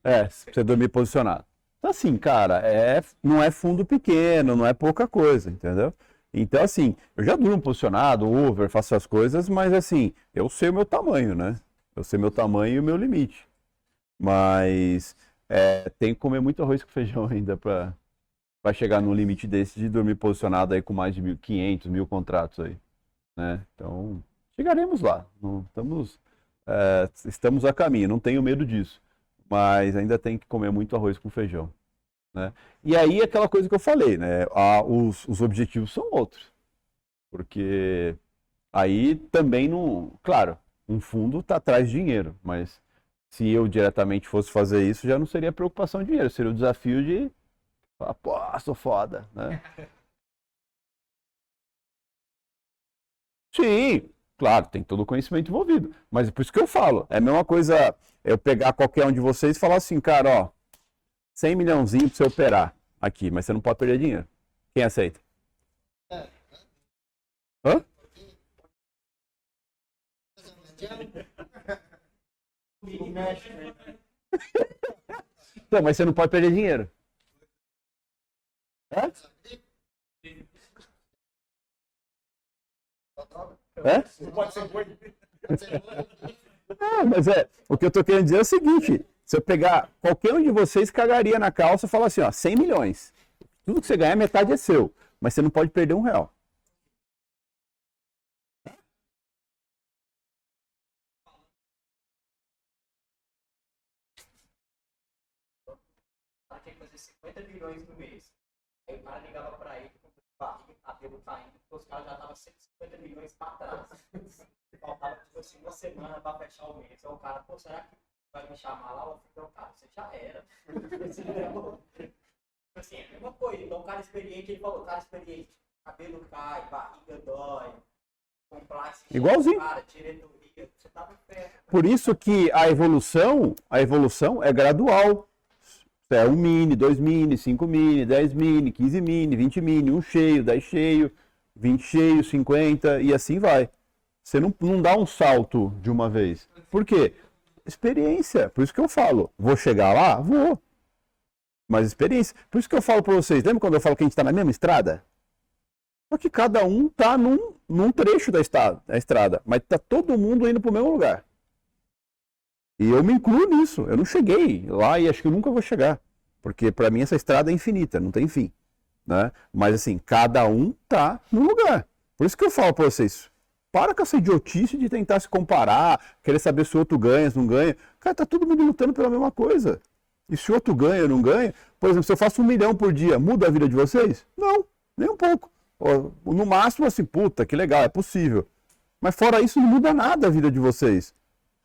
É, você dormir posicionado. Então, assim, cara, é, não é fundo pequeno, não é pouca coisa, entendeu? Então, assim, eu já durmo posicionado, over, faço as coisas, mas, assim, eu sei o meu tamanho, né? Eu sei meu tamanho e o meu limite. Mas é, tem que comer muito arroz com feijão <laughs> ainda para para chegar num limite desse de dormir posicionado aí com mais de 1.500, mil contratos aí, né? Então, chegaremos lá. Não, estamos, é, estamos a caminho, não tenho medo disso mas ainda tem que comer muito arroz com feijão. Né? E aí aquela coisa que eu falei, né? Ah, os, os objetivos são outros. Porque aí também não. Claro, um fundo está atrás de dinheiro, mas se eu diretamente fosse fazer isso, já não seria preocupação de dinheiro, seria o desafio de. Falar, Pô, sou foda, né? <laughs> Sim, claro, tem todo o conhecimento envolvido. Mas é por isso que eu falo. É a mesma coisa eu pegar qualquer um de vocês e falar assim, cara, ó, 100 milhãozinho pra você operar aqui, mas você não pode perder dinheiro. Quem aceita? Hã? Então, mas você não pode perder dinheiro. É? Autógrafo? É? É, mas é, o que eu tô querendo dizer é o seguinte: se eu pegar qualquer um de vocês cagaria na calça e falar assim, ó, 100 milhões. Tudo que você ganhar, metade é seu. Mas você não pode perder um real. cara tinha que fazer 50 milhões no mês. Aí o cara ligava pra ele, com barriga, cabelo caindo, porque os caras já estavam 150 milhões pra trás. <laughs> Faltava, tipo assim, uma semana pra fechar o mês. Aí o cara, pô, será que vai me chamar lá? Eu falei, não, cara, você já era. <laughs> Assim, é, assim, é a mesma coisa. Então, o cara experiente, ele falou, cara experiente, cabelo cai, barriga dói. Igualzinho. Cara, diretoria, você tava perto. Por isso que a evolução, a evolução é gradual. É um mini, dois mini, cinco mini, 10 mini, 15 mini, 20 mini, um cheio, 10 cheio, 20 cheio, 50 e assim vai. Você não, não dá um salto de uma vez. Por quê? Experiência. Por isso que eu falo, vou chegar lá? Vou. Mas experiência. Por isso que eu falo para vocês, lembra quando eu falo que a gente está na mesma estrada? Só que cada um tá num, num trecho da estrada, da estrada, mas tá todo mundo indo pro mesmo lugar. E eu me incluo nisso. Eu não cheguei lá e acho que eu nunca vou chegar, porque para mim essa estrada é infinita, não tem fim, né? Mas assim, cada um tá no lugar. Por isso que eu falo para vocês, para com essa idiotice de tentar se comparar, querer saber se o outro ganha, se não ganha. Cara, tá todo mundo lutando pela mesma coisa. E se o outro ganha ou não ganha, por exemplo, se eu faço um milhão por dia, muda a vida de vocês? Não, nem um pouco. No máximo, assim, puta, que legal, é possível. Mas fora isso, não muda nada a vida de vocês.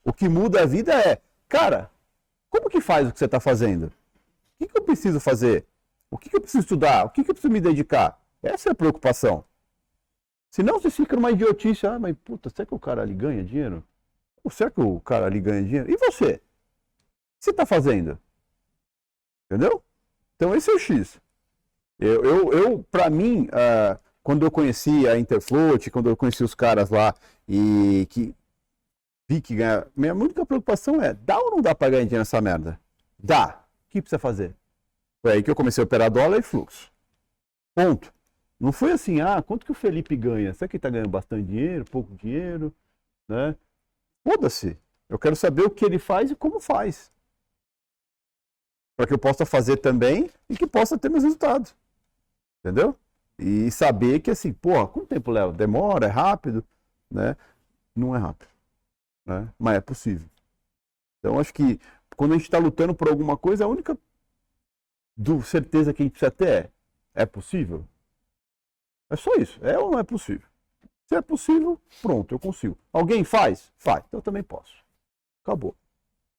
O que muda a vida é, cara, como que faz o que você está fazendo? O que, que eu preciso fazer? O que, que eu preciso estudar? O que, que eu preciso me dedicar? Essa é a preocupação. Senão você fica numa idiotice, ah, mas puta, será que o cara ali ganha dinheiro? Ou será que o cara ali ganha dinheiro? E você? O que você está fazendo? Entendeu? Então esse é o X. Eu, eu, eu para mim, ah, quando eu conheci a Interfloat, quando eu conheci os caras lá e que vi que ganha, minha única preocupação é, dá ou não dá para ganhar dinheiro nessa merda? Dá. O que precisa fazer? Foi aí que eu comecei a operar dólar e fluxo. Ponto. Não foi assim, ah, quanto que o Felipe ganha? Será que ele está ganhando bastante dinheiro, pouco dinheiro? Né? Foda-se. Eu quero saber o que ele faz e como faz. Para que eu possa fazer também e que possa ter meus resultados. Entendeu? E saber que assim, porra, quanto tempo leva? Demora? É rápido? Né? Não é rápido. Né? Mas é possível. Então acho que quando a gente está lutando por alguma coisa, a única do certeza que a gente precisa ter é: é possível? É só isso. É ou não é possível? Se é possível, pronto, eu consigo. Alguém faz? Faz. Então eu também posso. Acabou.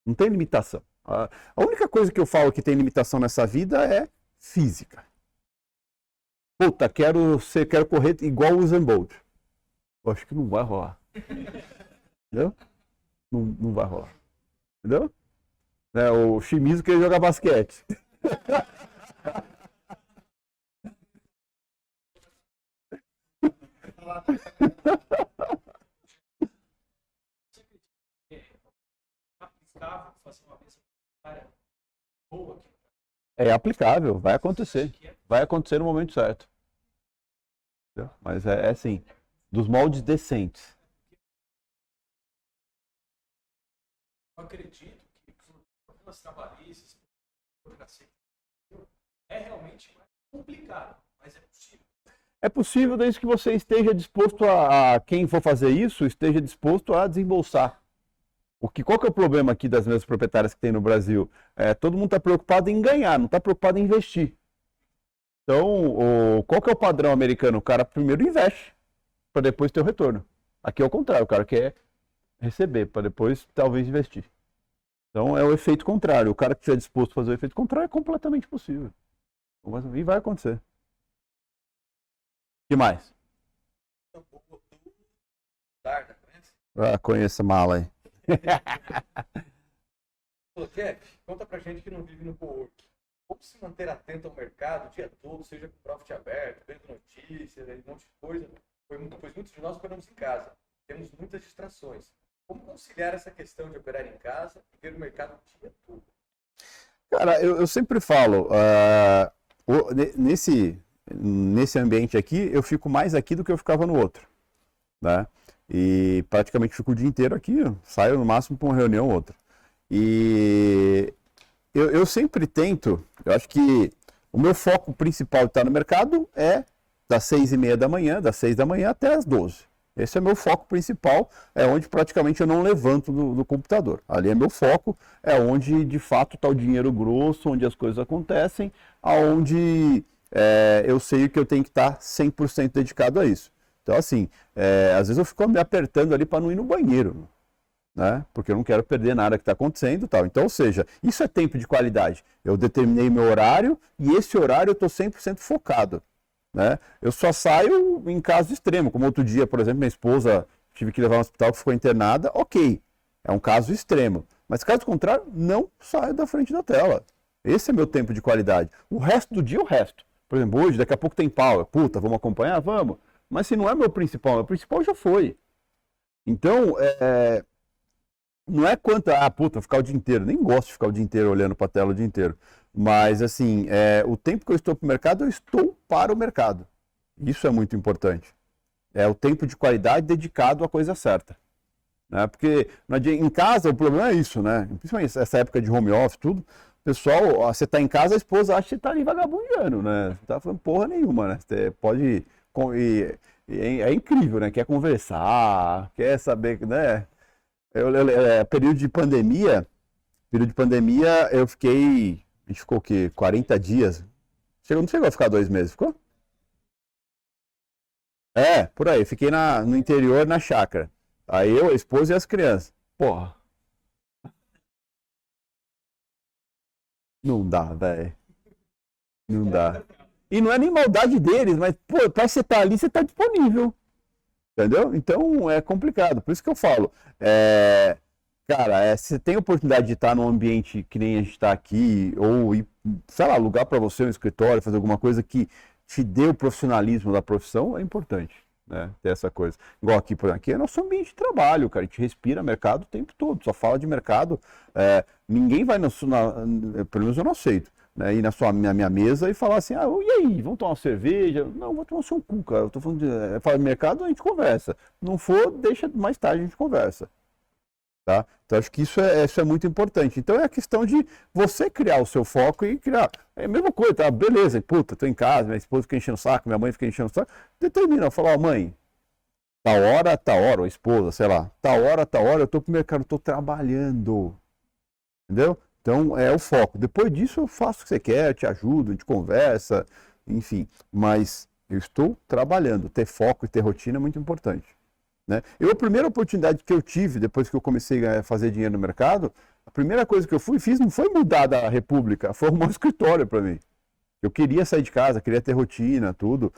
Não tem limitação. A única coisa que eu falo que tem limitação nessa vida é física. Puta, quero ser, quero correr igual o Usain. Eu acho que não vai rolar. Entendeu? Não, não vai rolar. Entendeu? É, o Shimizu queria jogar basquete. É aplicável, vai acontecer. Vai acontecer no momento certo. Mas é, é assim, dos moldes decentes. Eu acredito que trabalhistas, burocracia, é realmente complicado, mas é possível. É possível desde que você esteja disposto a, a- quem for fazer isso, esteja disposto a desembolsar. O que, qual que é o problema aqui das mesas proprietárias que tem no Brasil? É, todo mundo está preocupado em ganhar, não está preocupado em investir. Então, o, qual que é o padrão americano? O cara primeiro investe para depois ter o retorno. Aqui é o contrário, o cara quer receber para depois talvez investir. Então é o efeito contrário. O cara que estiver disposto a fazer o efeito contrário é completamente possível. E vai acontecer. O que mais? Ah, conheço a mala aí. <laughs> Ô, Jeff, conta pra gente que não vive no co-work. Como se manter atento ao mercado o dia todo, seja com profit aberto, vendo notícias, um monte de coisa, pois mu- pois muitos de nós operamos em casa. Temos muitas distrações. Como conciliar essa questão de operar em casa e ver o mercado o dia todo? Cara, eu, eu sempre falo, ah, o- ne- nesse, nesse ambiente aqui, eu fico mais aqui do que eu ficava no outro. Né? E praticamente fico o dia inteiro aqui, saio no máximo para uma reunião ou outra. E eu, eu sempre tento, eu acho que o meu foco principal de estar no mercado é das seis e meia da manhã, das seis da manhã até as 12. Esse é meu foco principal, é onde praticamente eu não levanto do, do computador. Ali é meu foco, é onde de fato está o dinheiro grosso, onde as coisas acontecem, aonde é, eu sei que eu tenho que estar 100% dedicado a isso. Então, assim, é, às vezes eu fico me apertando ali para não ir no banheiro, né? Porque eu não quero perder nada que está acontecendo tal. Então, ou seja, isso é tempo de qualidade. Eu determinei meu horário e esse horário eu estou 100% focado. Né? Eu só saio em caso extremo, como outro dia, por exemplo, minha esposa tive que levar no hospital que ficou internada, ok, é um caso extremo. Mas caso contrário, não saio da frente da tela. Esse é meu tempo de qualidade. O resto do dia, o resto. Por exemplo, hoje, daqui a pouco tem pau. Puta, vamos acompanhar? Vamos. Mas se não é meu principal, meu principal já foi. Então, é, não é quanto, ah, puta, ficar o dia inteiro. Nem gosto de ficar o dia inteiro olhando para a tela o dia inteiro. Mas, assim, é, o tempo que eu estou para o mercado, eu estou para o mercado. Isso é muito importante. É o tempo de qualidade dedicado à coisa certa. Né? Porque em casa o problema é isso, né? Principalmente essa época de home office, tudo. Pessoal, você está em casa, a esposa acha que está ali vagabundeando, né? Não está falando porra nenhuma, né? Você pode. e- e é, é incrível, né? Quer conversar, quer saber, né? Eu, eu- é, período de pandemia, período de pandemia, eu fiquei. A gente ficou o quê? 40 dias? Chegou, não chegou a ficar dois meses, ficou? É, por aí. Fiquei na, no interior, na chácara. Aí eu, a esposa e as crianças. Porra. Não dá, velho. Não dá. E não é nem maldade deles, mas, pô, pra você estar ali, você tá disponível. Entendeu? Então é complicado. Por isso que eu falo. É, cara, é, se tem oportunidade de estar num ambiente que nem a gente está aqui, ou ir, sei lá, alugar para você um escritório, fazer alguma coisa que te dê o profissionalismo da profissão, é importante. Né? Ter essa coisa. Igual aqui, por aqui é nosso ambiente de trabalho, cara. A gente respira mercado o tempo todo, só fala de mercado. É, ninguém vai, su- na, pelo menos eu não aceito, né? ir na, sua, na minha mesa e falar assim: ah, e aí, vamos tomar uma cerveja? Não, vou tomar só um cu, cara. Eu tô falando de é, falar de mercado, a gente conversa. Não for, deixa mais tarde a gente conversa. Tá? Então acho que isso é, isso é muito importante. Então é a questão de você criar o seu foco e criar. É a mesma coisa, tá? Beleza, puta, tô em casa, minha esposa fica enchendo o saco, minha mãe fica enchendo o saco. Determina, fala, ó, mãe, tal hora, tal hora, ou esposa, sei lá, tal hora, tal hora, eu tô pro mercado, tô trabalhando. Entendeu? Então é o foco. Depois disso eu faço o que você quer, eu te ajudo, a gente conversa, enfim. Mas eu estou trabalhando. Ter foco e ter rotina é muito importante. Né? Eu, a primeira oportunidade que eu tive, depois que eu comecei a fazer dinheiro no mercado, a primeira coisa que eu fui fiz não foi mudar da República, <laughs> foi arrumar um escritório para mim. Eu queria sair de casa, queria ter rotina, tudo.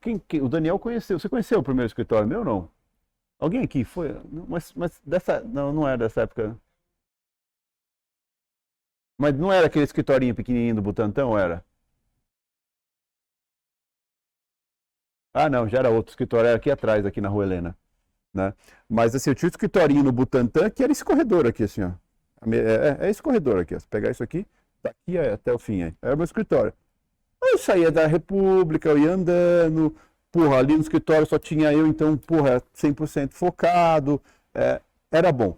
Quem, quem- o Daniel conheceu. Você conheceu o primeiro escritório meu não? Alguém aqui foi? Mas, mas dessa. Não, não era dessa época. Mas não era aquele escritorinho pequenininho do Butantã, ou era? Ah, não, já era outro escritório, era aqui atrás, aqui na Rua Helena. Né? Mas assim, eu tinha um escritorinho no Butantã que era esse corredor aqui, assim, ó. Me- É, é esse corredor aqui, ó. Se pegar isso aqui, daqui até o fim, aí. Era o meu escritório. Eu saía da República, eu ia andando, porra, ali no escritório só tinha eu, então, porra, 100% focado, é, era bom.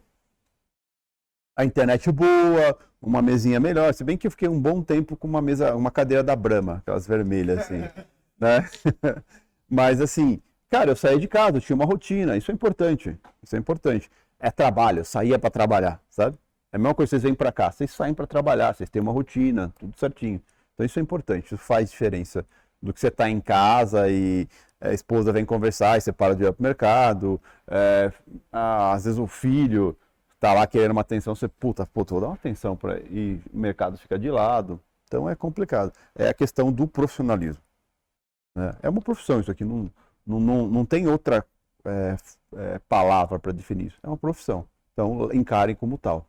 A internet boa, uma mesinha melhor, se bem que eu fiquei um bom tempo com uma mesa, uma cadeira da Brahma, aquelas vermelhas assim, <laughs> né? <laughs> Mas assim, cara, eu saía de casa, tinha uma rotina, isso é importante, isso é importante. É trabalho, eu saía para trabalhar, sabe? É a mesma coisa, vocês vêm para cá, vocês saem para trabalhar, vocês têm uma rotina, tudo certinho. Então isso é importante, isso faz diferença do que você tá em casa e a esposa vem conversar e você para de ir pro mercado, é, às vezes o filho tá lá querendo uma atenção, você, puta, puta, vou dar uma atenção para e o mercado fica de lado. Então é complicado. É a questão do profissionalismo. né? É uma profissão isso aqui, não, não, não, não tem outra é, é, palavra para definir isso. É uma profissão. Então encarem como tal.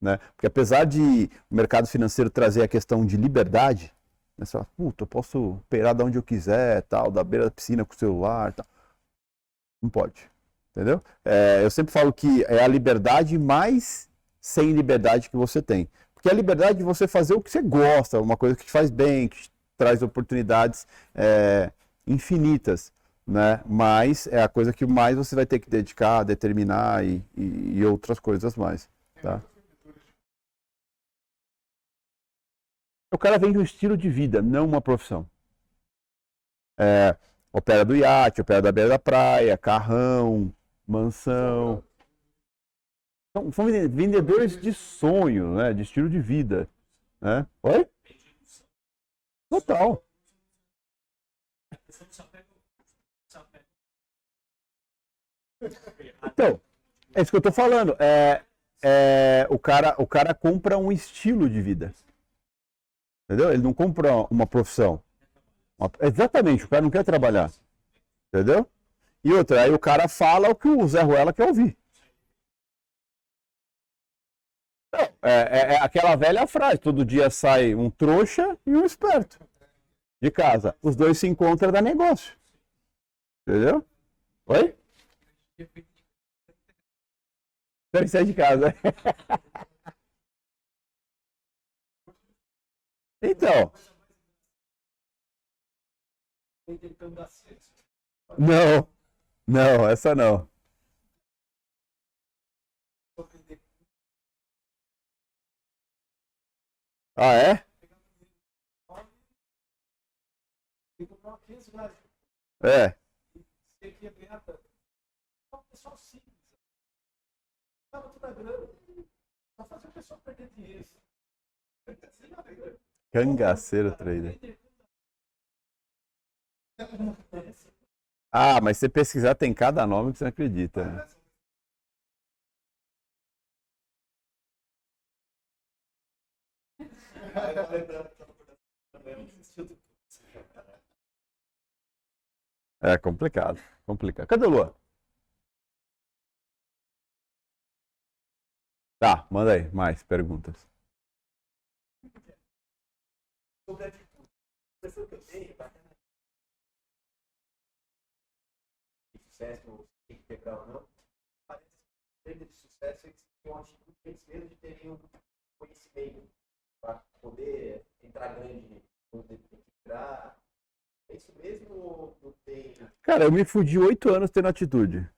Né? Porque apesar de o mercado financeiro trazer a questão de liberdade, né? Você fala, puta, eu posso operar de onde eu quiser, tal, da beira da piscina com o celular, tal. Não pode. Entendeu? É, eu sempre falo que é a liberdade mais sem liberdade que você tem. Porque a liberdade de você fazer o que você gosta, uma coisa que te faz bem, que traz oportunidades é, infinitas, né? Mas é a coisa que mais você vai ter que dedicar, determinar e, e, e outras coisas mais, tá? O cara vem de um estilo de vida, não uma profissão. É, opera do iate, opera da beira da praia, carrão, mansão. São, são vendedores de sonho, né? De estilo de vida. Né? Oi? Total. Então, é isso que eu tô falando. É, é, o, cara, o cara compra um estilo de vida. Entendeu? Ele não compra uma profissão. Uma- exatamente, o cara não quer trabalhar. Entendeu? E outra, aí o cara fala o que o Zé Ruela quer ouvir. Não, É, é- é aquela velha frase: todo dia sai um trouxa e um esperto de casa. Os dois se encontram da negócio. Entendeu? Oi? Quero sair de casa. <laughs> Então, não, não, essa não. Ah, é? É. Cangaceiro trader. Ah, mas se pesquisar tem cada nome que você não acredita. né? É complicado, complicado. Cadê o Luan? Tá, manda aí, mais perguntas. sobre a atitude. A impressão que eu tenho. De sucesso, tem que pegar ou não. Parece que de sucesso eles uma atitude que eles mesmos teriam conhecimento para poder entrar grande, poder entrar. É isso mesmo ou não tem? Cara, eu me fudi oito anos tendo atitude.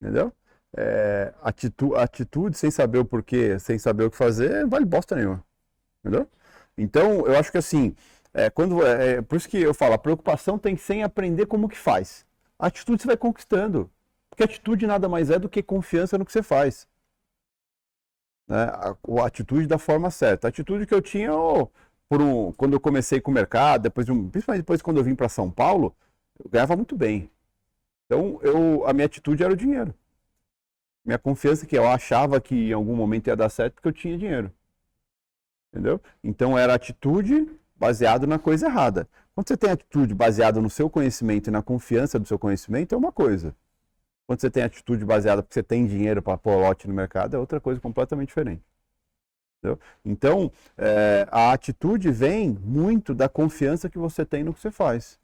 Entendeu? É, atitu- atitude sem saber o porquê, sem saber o que fazer, vale bosta nenhuma. Entendeu? Então, eu acho que assim, é, quando, é, é, por isso que eu falo, a preocupação tem que ser em aprender como que faz. A atitude você vai conquistando. Porque atitude nada mais é do que confiança no que você faz. Né? A, a atitude da forma certa. A atitude que eu tinha, ô, por um, quando eu comecei com o mercado, depois de um, principalmente depois quando eu vim para São Paulo, eu ganhava muito bem. Então, eu, a minha atitude era o dinheiro. Minha confiança que eu achava que em algum momento ia dar certo porque eu tinha dinheiro. Entendeu? Então era atitude baseado na coisa errada. Quando você tem atitude baseada no seu conhecimento e na confiança do seu conhecimento, é uma coisa. Quando você tem atitude baseada porque você tem dinheiro para pôr lote no mercado, é outra coisa completamente diferente. Entendeu? Então, é, a atitude vem muito da confiança que você tem no que você faz.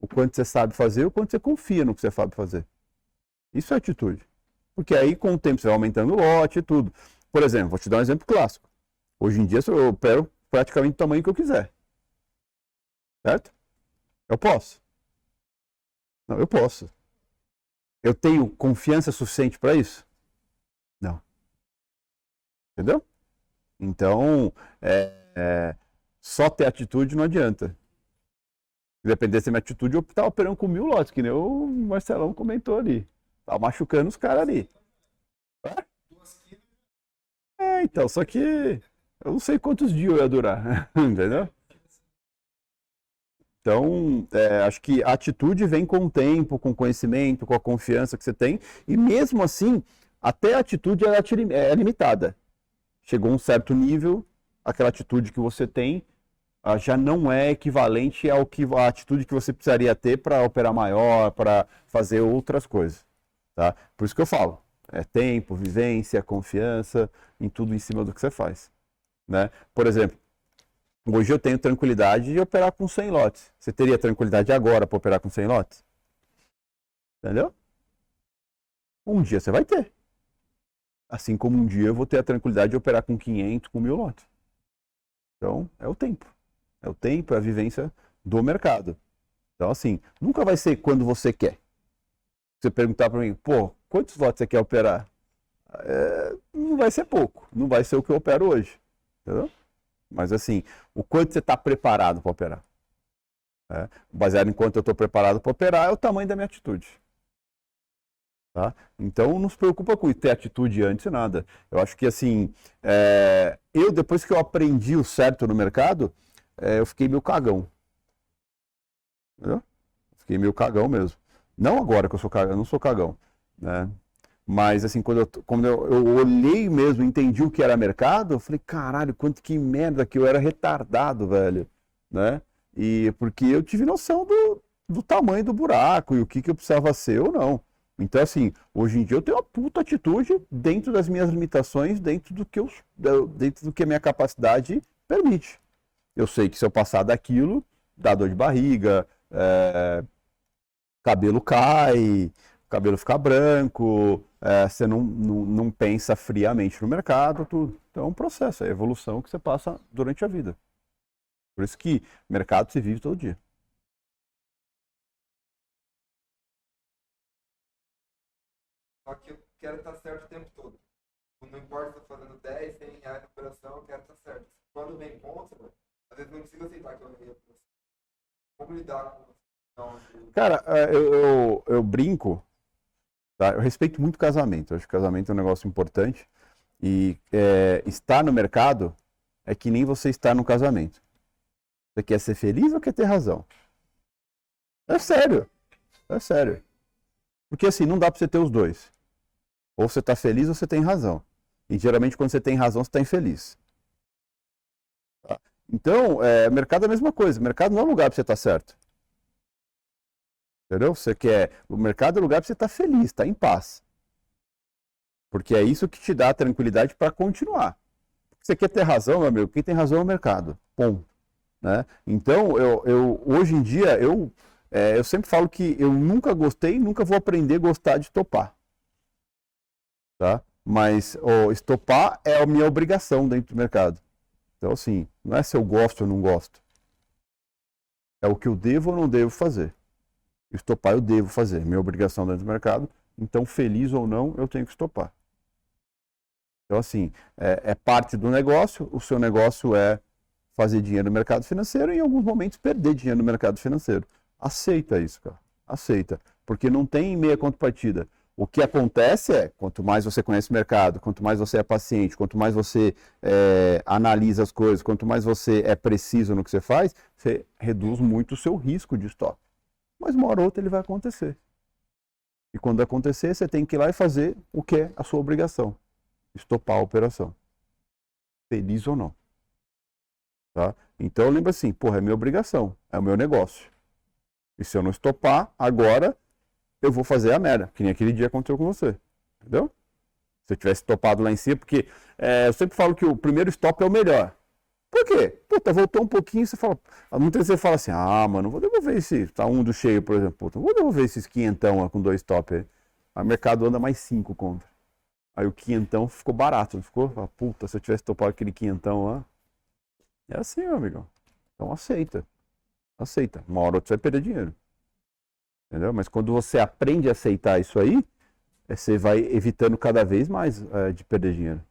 O quanto você sabe fazer, o quanto você confia no que você sabe fazer. Isso é atitude. Porque aí, com o tempo, você vai aumentando o lote e tudo. Por exemplo, vou te dar um exemplo clássico. Hoje em dia, eu opero praticamente o tamanho que eu quiser. Certo? Eu posso. Não, eu posso. Eu tenho confiança suficiente para isso? Não. Entendeu? Então, é, é, só ter atitude não adianta. Se dependesse da minha atitude, eu estava operando com mil lotes, que nem o Marcelão comentou ali. Tava machucando os caras ali. É, então, só que eu não sei quantos dias eu ia durar, <laughs> entendeu? Então, é, acho que a atitude vem com o tempo, com o conhecimento, com a confiança que você tem, e mesmo assim, até a atitude é limitada. Chegou um certo nível, aquela atitude que você tem ah, já não é equivalente ao que a atitude que você precisaria ter para operar maior, para fazer outras coisas, tá? Por isso que eu falo, é tempo, vivência, confiança, em tudo em cima do que você faz, né? Por exemplo, hoje eu tenho tranquilidade de operar com 100 lotes. Você teria tranquilidade agora para operar com 100 lotes? Entendeu? Um dia você vai ter. Assim como um dia eu vou ter a tranquilidade de operar com 500, com 1000 lotes. Então, é o tempo. É o tempo, é a vivência do mercado. Então, assim, nunca vai ser quando você quer. Você perguntar para mim, pô, quantos votos você quer operar? É, não vai ser pouco, não vai ser o que eu opero hoje. Entendeu? Mas assim, o quanto você está preparado para operar. É, baseado em quanto eu estou preparado para operar, é o tamanho da minha atitude. Tá? Então não se preocupa com ter atitude antes e nada. Eu acho que assim, é, eu depois que eu aprendi o certo no mercado, é, eu fiquei meio cagão. Entendeu? Fiquei meio cagão mesmo. Não agora que eu sou cagão, eu não sou cagão. Né? Mas assim, quando, eu, quando eu, eu olhei mesmo, entendi o que era mercado, eu falei, caralho, quanto que merda que eu era retardado, velho. Né? E porque eu tive noção do, do tamanho do buraco e o que, que eu precisava ser ou não. Então, assim, hoje em dia eu tenho uma puta atitude dentro das minhas limitações, dentro do que, eu, dentro do que a minha capacidade permite. Eu sei que se eu passar daquilo, dá dor de barriga, é, cabelo cai, cabelo fica branco, é, você não, não, não, pensa friamente no mercado, tudo. Então é um processo, é evolução que você passa durante a vida. Por isso que mercado se vive todo dia. Só que eu quero estar certo o tempo todo. Não importa se eu estou fazendo 10, 100 reais na operação, eu quero estar certo. Quando vem contra, às vezes não consigo aceitar que eu errei a operação. Como lidar com? Cara, é, eu, eu, eu brinco, tá? eu respeito muito casamento. Eu acho que casamento é um negócio importante. E é, estar no mercado é que nem você estar no casamento. Você quer ser feliz ou quer ter razão? É sério. É sério. Porque assim, não dá pra você ter os dois. Ou você está feliz ou você tem razão. E geralmente quando você tem razão, você está infeliz. Tá? Então, é, mercado é a mesma coisa. Mercado não é um lugar para você estar tá certo. Entendeu? Você quer. O mercado é lugar para você estar tá feliz, estar tá em paz. Porque é isso que te dá tranquilidade para continuar. Você quer ter razão, meu amigo? Quem tem razão é o mercado. Ponto. Né? Então, eu, eu, hoje em dia, eu, é, eu sempre falo que eu nunca gostei, nunca vou aprender a gostar de topar tá? Mas oh, estopar é a minha obrigação dentro do mercado. Então, assim, não é se eu gosto ou não gosto. É o que eu devo ou não devo fazer. Estopar eu devo fazer, minha obrigação dentro do mercado. Então, feliz ou não, eu tenho que estopar. Então, assim, é, é parte do negócio. O seu negócio é fazer dinheiro no mercado financeiro e, em alguns momentos, perder dinheiro no mercado financeiro. Aceita isso, cara. Aceita. Porque não tem meia contrapartida. O que acontece é, quanto mais você conhece o mercado, quanto mais você é paciente, quanto mais você é, analisa as coisas, quanto mais você é preciso no que você faz, você reduz muito o seu risco de estoque. Mas uma hora ou outra ele vai acontecer. E quando acontecer, você tem que ir lá e fazer o que é a sua obrigação. Estopar a operação. Feliz ou não. Tá? Então lembra assim, porra, é minha obrigação, é o meu negócio. E se eu não estopar, agora eu vou fazer a merda, que nem aquele dia aconteceu com você. Entendeu? Se eu tivesse topado lá em cima, porque é, eu sempre falo que o primeiro stop é o melhor. Por quê? Puta, voltou um pouquinho, você fala. Muitas vezes você fala assim, ah, mano, vou devolver esse. Tá um do cheio, por exemplo. Puta, vou devolver esses quinhentão com dois stop aí. Aí o mercado anda mais cinco contra. Aí o quinhentão ficou barato, não ficou? Puta, se eu tivesse topado aquele quinhentão lá. É assim, meu amigo. Então aceita. Aceita. Uma hora você vai perder dinheiro. Entendeu? Mas quando você aprende a aceitar isso aí, é, você vai evitando cada vez mais é, de perder dinheiro.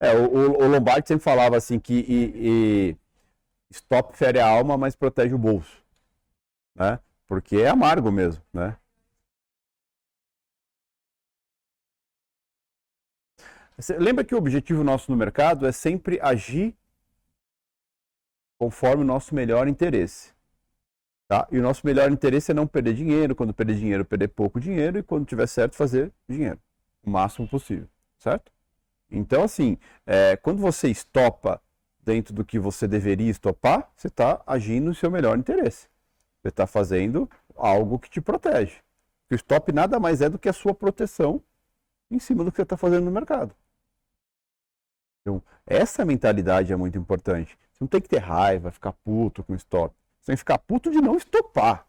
É, o, o, Lombardi sempre falava assim que e, e stop fere a alma, mas protege o bolso, né? Porque é amargo mesmo, né? lembra que o objetivo nosso no mercado é sempre agir conforme o nosso melhor interesse. Tá? E o nosso melhor interesse é não perder dinheiro, quando perder dinheiro, perder pouco dinheiro, e quando tiver certo, fazer dinheiro, o máximo possível, certo? Então, assim, é, quando você estopa dentro do que você deveria estopar, você está agindo no seu melhor interesse. Você está fazendo algo que te protege. O stop nada mais é do que a sua proteção em cima do que você está fazendo no mercado. Então, essa mentalidade é muito importante. Você não tem que ter raiva, ficar puto com stop. tem que ficar puto de não estopar.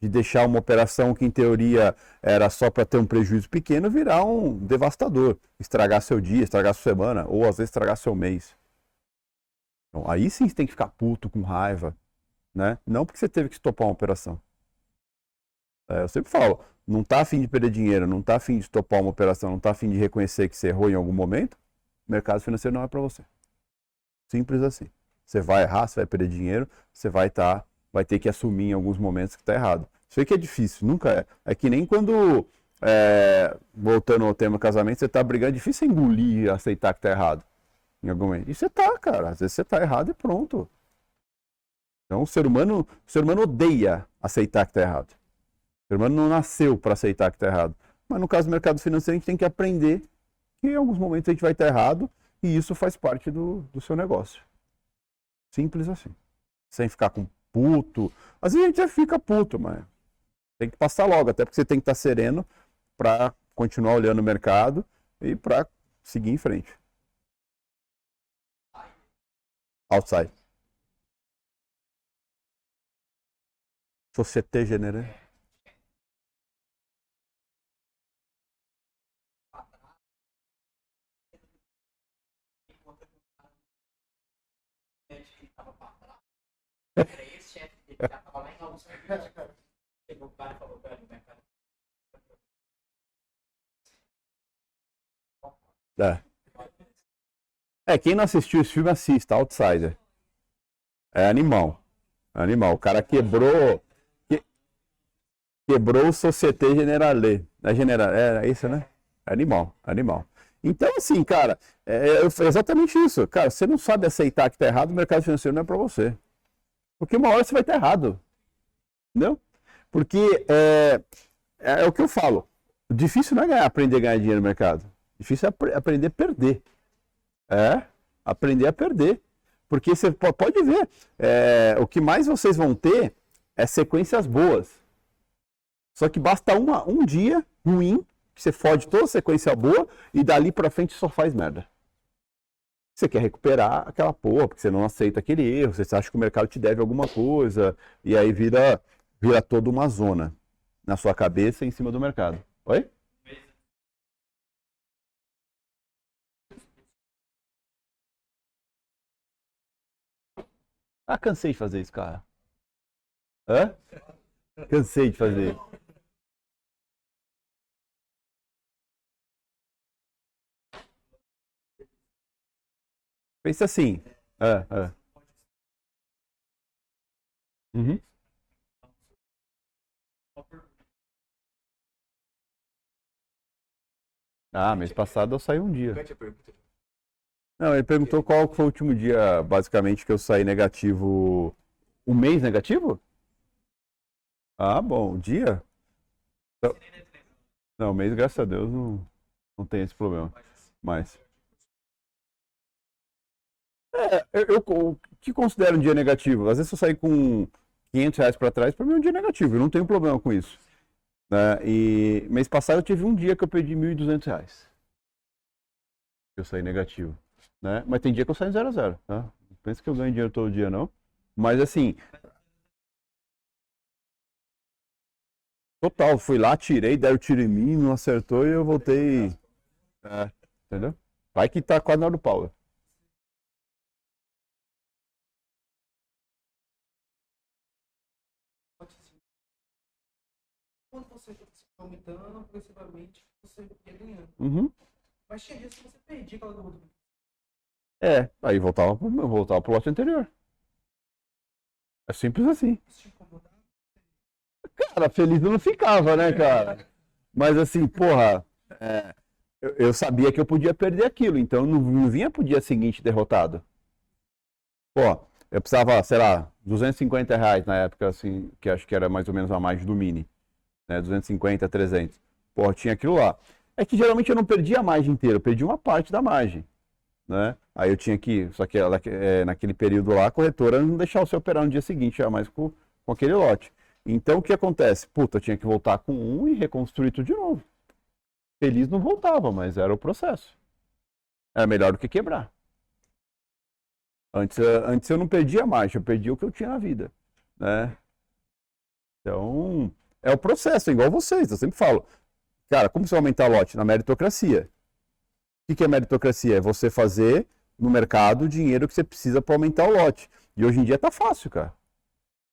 De deixar uma operação que em teoria era só para ter um prejuízo pequeno virar um devastador. Estragar seu dia, estragar sua semana, ou às vezes estragar seu mês. Então, aí sim você tem que ficar puto, com raiva. Né? Não porque você teve que estopar uma operação. É, eu sempre falo, não tá afim de perder dinheiro, não tá afim de estopar uma operação, não tá afim de reconhecer que você errou em algum momento, o mercado financeiro não é para você. Simples assim. Você vai errar, você vai perder dinheiro, você vai estar, tá, vai ter que assumir em alguns momentos que está errado. Aí que é difícil, nunca é. É que nem quando, é, voltando ao tema casamento, você está brigando, é difícil engolir aceitar que está errado. Em algum momento. E você tá, cara. Às vezes você está errado e pronto. Então o ser humano, o ser humano odeia aceitar que está errado. O ser humano não nasceu para aceitar que está errado. Mas no caso do mercado financeiro, a gente tem que aprender que em alguns momentos a gente vai estar errado e isso faz parte do, do seu negócio. Simples assim. Sem ficar com puto. Às vezes a gente já fica puto, mas tem que passar logo, até porque você tem que estar sereno para continuar olhando o mercado e para seguir em frente. Outside. Société Générale. Era esse chefe dele, já tava lá em Alves. Chegou cara e falou, velho, né, cara? É. é, quem não assistiu esse filme, assista, Outsider. É animal. Animal. O cara quebrou. Que, quebrou o Société Generale. É, general, é isso, né? Animal, animal. Então, assim, cara, é, é exatamente isso. Cara, você não sabe aceitar que tá errado, o mercado financeiro não é para você. Porque uma hora você vai estar errado. Entendeu? Porque é, é, é o que eu falo. Difícil não é ganhar, aprender a ganhar dinheiro no mercado. Difícil é ap aprender a perder. É, aprender a perder. Porque você pode ver, é, o que mais vocês vão ter é sequências boas. Só que basta uma, um dia ruim, que você fode toda a sequência boa, e dali pra frente só faz merda. Você quer recuperar aquela porra, porque você não aceita aquele erro, você acha que o mercado te deve alguma coisa, e aí vira, vira toda uma zona na sua cabeça em cima do mercado. Oi? Ah, cansei de fazer isso, cara. Hã? Cansei de fazer. Pensa assim. É, é. Uhum. Ah, mês passado eu saí um dia. Não, ele perguntou qual foi o último dia, basicamente, que eu saí negativo. Um mês negativo? Ah, bom, dia? Não, mês, graças a Deus, não, não tem esse problema. Mas. É, eu, eu, o que considero um dia negativo? Às vezes eu sair com 500 reais para trás, para mim é um dia negativo, eu não tenho problema com isso. Né? E mês passado eu tive um dia que eu perdi 1.200 reais. Eu saí negativo. Né? Mas tem dia que eu saio 0 a 0 tá? Não pensa que eu ganho dinheiro todo dia, não. Mas assim. Total, fui lá, tirei, deram tiro em mim, não acertou e eu voltei. É, entendeu? Vai que tá quase na hora do pau. Aumentando, progressivamente você ia ganhando. Uhum. Mas tinha dias que você perdia aquela gordura. É, aí voltava pro, voltava pro lote anterior. É simples assim. Cara, feliz eu não ficava, né, cara? Mas assim, porra, é, eu, eu, sabia que eu podia perder aquilo, então não, não vinha pro dia seguinte derrotado. Pô, eu precisava, sei lá, 250 reais na época, assim, que acho que era mais ou menos a mais do Mini né, 250, 300. Pô, tinha aquilo lá. É que geralmente eu não perdia a margem inteira, eu perdi uma parte da margem. Né? Aí eu tinha que, só que ela, é, naquele período lá, a corretora não deixava você operar no dia seguinte, já mais com, com aquele lote. Então o que acontece? Puta, eu tinha que voltar com um e reconstruir tudo de novo. Feliz não voltava, mas era o processo. Era melhor do que quebrar. Antes, antes eu não perdia margem, eu perdia o que eu tinha na vida. né? Então, é o processo, é igual vocês, eu sempre falo. Cara, como você vai aumentar lote? Na meritocracia. O que é meritocracia? É você fazer no mercado o dinheiro que você precisa para aumentar o lote. E hoje em dia tá fácil, cara.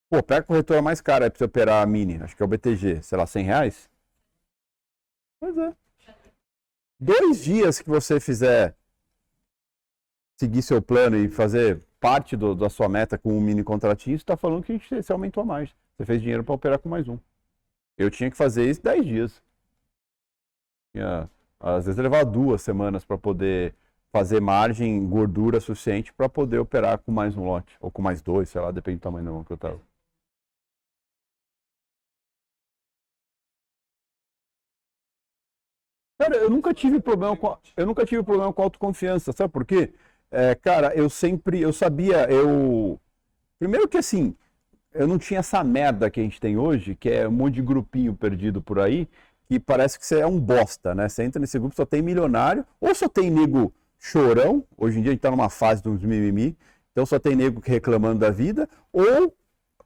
Pô, pega a corretora mais cara pra você operar a Mini, acho que é o BTG, sei lá, 100 reais? Pois é. Dois dias que você fizer seguir seu plano e fazer parte do- da sua meta com um mini contratinho, você está falando que você aumentou a margem. Você fez dinheiro para operar com mais um. Eu tinha que fazer isso 10 dias. Tinha, às vezes levava duas semanas para poder fazer margem, gordura suficiente para poder operar com mais um lote. Ou com mais dois, sei lá, depende do tamanho da mão que eu tava. Cara, eu nunca tive problema com, eu nunca tive problema com autoconfiança, sabe por quê? É, cara, eu sempre, eu sabia, eu primeiro que assim, eu não tinha essa merda que a gente tem hoje, que é um monte de grupinho perdido por aí, que parece que você é um bosta, né? Você entra nesse grupo só tem milionário, ou só tem nego chorão, hoje em dia a gente tá numa fase dos mimimi, então só tem nego reclamando da vida, ou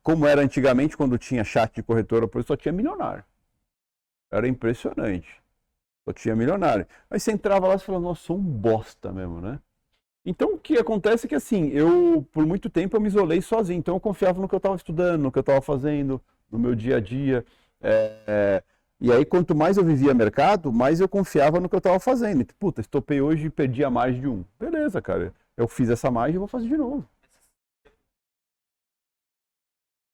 como era antigamente quando tinha chat de corretora, por só tinha milionário. Era impressionante. Só tinha milionário. Aí você entrava lá e falava, nossa, sou um bosta mesmo, né? Então, o que acontece é que, assim, eu, por muito tempo, eu me isolei sozinho. Então, eu confiava no que eu estava estudando, no que eu estava fazendo, no meu dia a dia. É, é, e aí, quanto mais eu vivia mercado, mais eu confiava no que eu estava fazendo. Puta, estopei hoje e perdi a margem de um. Beleza, cara. Eu fiz essa margem e vou fazer de novo.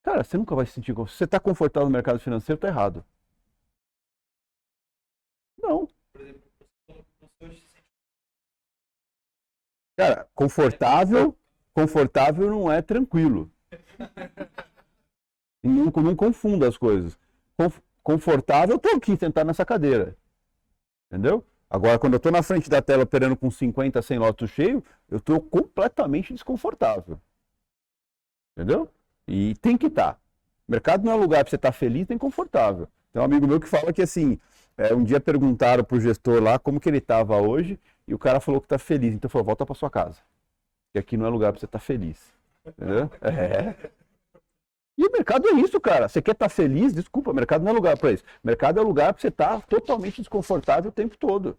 Cara, você nunca vai se sentir... Se você está confortável no mercado financeiro, tá errado. Não. Por exemplo, você hoje se sente Cara, confortável, confortável não é tranquilo. <laughs> Não, não confunda as coisas. Conf- Confortável, eu tô aqui sentado nessa cadeira. Entendeu? Agora, quando eu tô na frente da tela operando com 50, 100 lotes cheio, eu tô completamente desconfortável. Entendeu? E tem que estar. O mercado não é lugar para você estar feliz nem confortável. Tem um amigo meu que fala que assim, é, um dia perguntaram pro gestor lá como que ele estava hoje e o cara falou que tá feliz. Então falou, volta para sua casa. Que aqui não é lugar para você estar feliz. Entendeu? <laughs> É. E o mercado é isso, cara. Você quer estar feliz? Desculpa, mercado não é lugar para isso. Mercado é lugar para você estar totalmente desconfortável o tempo todo.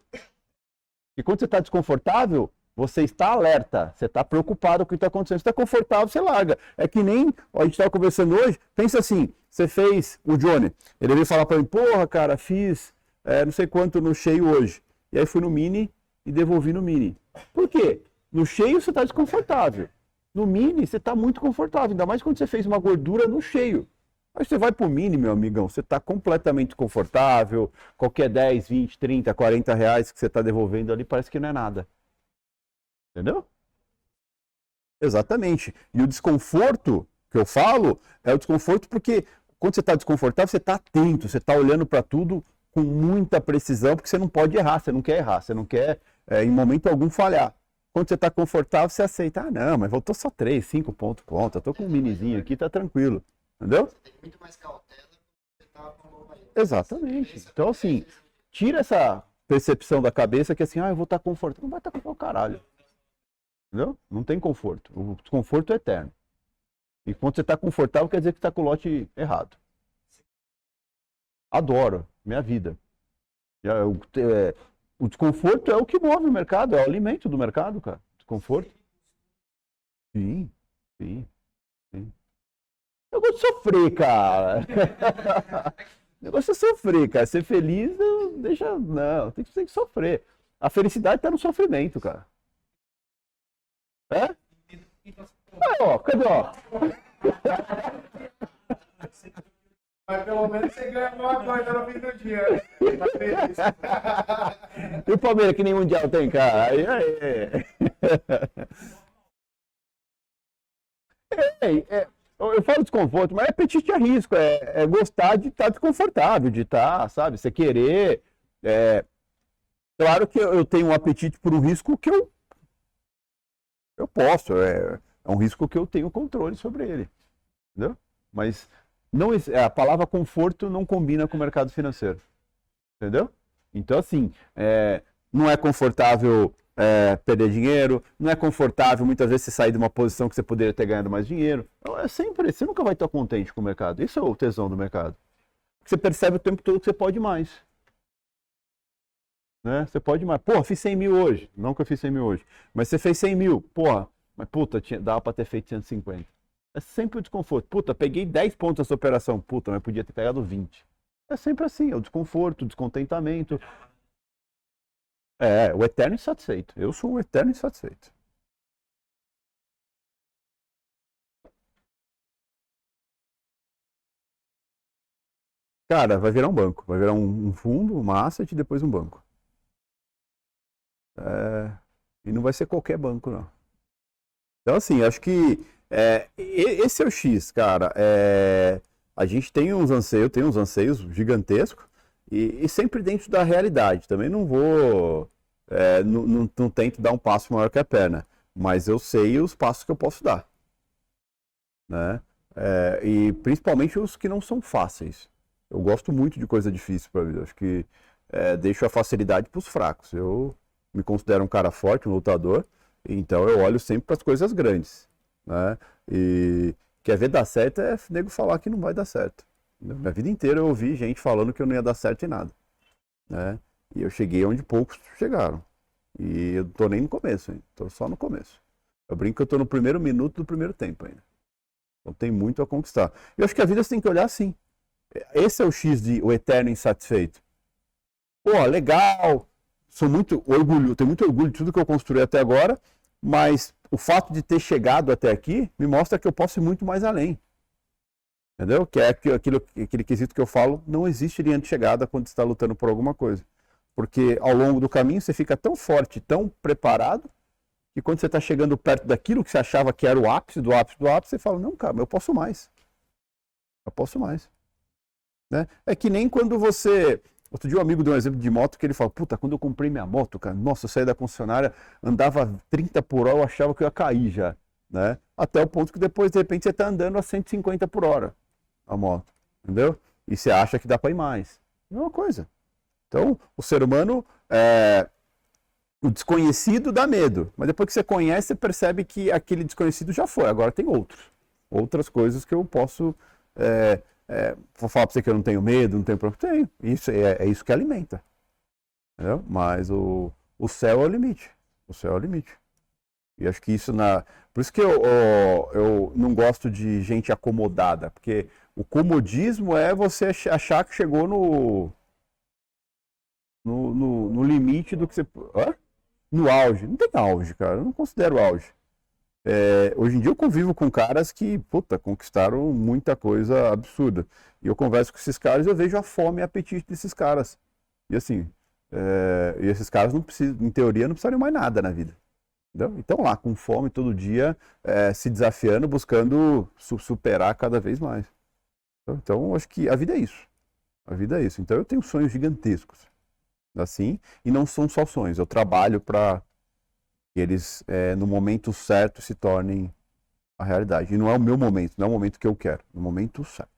E quando você está desconfortável, você está alerta, você está preocupado com o que está acontecendo. Você está confortável, você larga. É que nem ó, a gente estava conversando hoje. Pensa assim: você fez o Johnny, ele veio falar para mim, porra, cara, fiz é, não sei quanto no cheio hoje. E aí fui no mini e devolvi no mini. Por quê? No cheio você está desconfortável. No mini você está muito confortável, ainda mais quando você fez uma gordura no cheio. Aí você vai pro mini, meu amigão, você está completamente confortável, qualquer 10, 20, 30, 40 reais que você está devolvendo ali parece que não é nada. Entendeu? Exatamente. E o desconforto que eu falo é o desconforto porque quando você está desconfortável, você está atento, você está olhando para tudo com muita precisão, porque você não pode errar, você não quer errar, você não quer, é, em momento algum, falhar. Quando você está confortável, você aceita, ah, não, mas voltou só 3, 5 pontos conta, tô com um minizinho aqui, tá tranquilo. Entendeu? Você tem muito mais cautela você tá com. Exatamente. Então, assim, tira essa percepção da cabeça que assim, ah, eu vou estar confortável. Não vai estar confortável, caralho. Entendeu? Não tem conforto. O desconforto é eterno. E quando você está confortável, quer dizer que está com o lote errado. Adoro. Minha vida. Eu- é, o desconforto é o que move o mercado, é o alimento do mercado, cara. Desconforto. Sim, sim, sim. Eu gosto de sofrer, cara. <laughs> O negócio é sofrer, cara. Ser feliz, não, deixa. Não, tem que, tem que sofrer. A felicidade tá no sofrimento, cara. É? Ah, ó, cadê, ó? <laughs> Mas pelo menos você ganha alguma coisa no fim do dia. Tá. E o Palmeiras que nem mundial tem, cara? Aí, aí. É, eu falo desconforto, mas é apetite a risco, é, é gostar de estar desconfortável, de estar, sabe, você querer. é, claro que eu eu tenho um apetite por um risco que eu, eu posso, é, é um risco que eu tenho controle sobre ele, entendeu? Mas não, ex- a palavra conforto não combina com o mercado financeiro, entendeu? Então, assim, é, não é confortável é, perder dinheiro, não é confortável, muitas vezes você sair de uma posição que você poderia ter ganhado mais dinheiro. Então, é sempre, você nunca vai estar contente com o mercado. Isso é o tesão do mercado. Você percebe o tempo todo que você pode mais. Né? Você pode mais. Porra, fiz 100 mil hoje. Não que eu fiz 100 mil hoje. Mas você fez 100 mil. Porra, mas puta, tinha, dava pra ter feito 150. É sempre o desconforto. Puta, peguei 10 pontos dessa operação. Puta, mas podia ter pegado 20. É sempre assim, é o desconforto, o descontentamento. É, o eterno insatisfeito. Eu sou um eterno insatisfeito. Cara, vai virar um banco. Vai virar um, um fundo, uma asset e depois um banco. É, e não vai ser qualquer banco, não. Então, assim, acho que é, esse é o X, cara. É, a gente tem uns anseios, tem uns anseios gigantescos e, e sempre dentro da realidade. Também não vou, é, não, não, não, tento dar um passo maior que a perna, mas eu sei os passos que eu posso dar, né? É, e principalmente os que não são fáceis. Eu gosto muito de coisa difícil para vida. Acho que é, deixo a facilidade para os fracos. Eu me considero um cara forte, um lutador, então eu olho sempre para as coisas grandes. Né? E quer ver dar certo é nego falar que não vai dar certo. Minha vida inteira eu ouvi gente falando que eu não ia dar certo em nada. Né? E eu cheguei onde poucos chegaram. E eu tô nem no começo, hein? tô só no começo. Eu brinco que eu tô no primeiro minuto do primeiro tempo ainda. Então tem muito a conquistar. E eu acho que a vida você tem que olhar assim. Esse é o X de o eterno insatisfeito. Pô, legal. Sou muito orgulho, tenho muito orgulho de tudo que eu construí até agora, mas o fato de ter chegado até aqui me mostra que eu posso ir muito mais além. Entendeu? Que é aquilo, aquele quesito que eu falo, não existe linha de chegada quando está lutando por alguma coisa. Porque ao longo do caminho você fica tão forte, tão preparado, que quando você está chegando perto daquilo que você achava que era o ápice do ápice do ápice, você fala, não, cara, eu posso mais. Eu posso mais. Né? É que nem quando você. Outro dia um amigo deu um exemplo de moto que ele falou, puta, quando eu comprei minha moto, cara, nossa, eu saí da concessionária, andava 30 por hora, eu achava que eu ia cair já. Né? Até o ponto que depois, de repente, você está andando a 150 por hora a moto. Entendeu? E você acha que dá para ir mais. Mesma coisa. Então, o ser humano, é... o desconhecido dá medo. Mas depois que você conhece, você percebe que aquele desconhecido já foi. Agora tem outros. Outras coisas que eu posso é, é, vou falar para você que eu não tenho medo, não tenho problema. Tenho. Isso, é, é, isso que alimenta. Entendeu? Mas o, o céu é o limite. O céu é o limite. E acho que isso na. Por isso que eu, eu, eu não gosto de gente acomodada, porque o comodismo é você achar que chegou no. No, no, no limite do que você. Hã? No auge. Não tem auge, cara. Eu não considero auge. É, hoje em dia eu convivo com caras que, puta, conquistaram muita coisa absurda. E eu converso com esses caras e eu vejo a fome e apetite desses caras. E assim, é, e esses caras não precisam, em teoria, não precisariam mais nada na vida. Entendeu? Então lá, com fome todo dia, é, se desafiando, buscando su superar cada vez mais. Então, então, acho que a vida é isso. A vida é isso. Então eu tenho sonhos gigantescos. Assim, e não são só sonhos. Eu trabalho para que eles, é, no momento certo, se tornem a realidade. E não é o meu momento, não é o momento que eu quero, no momento certo.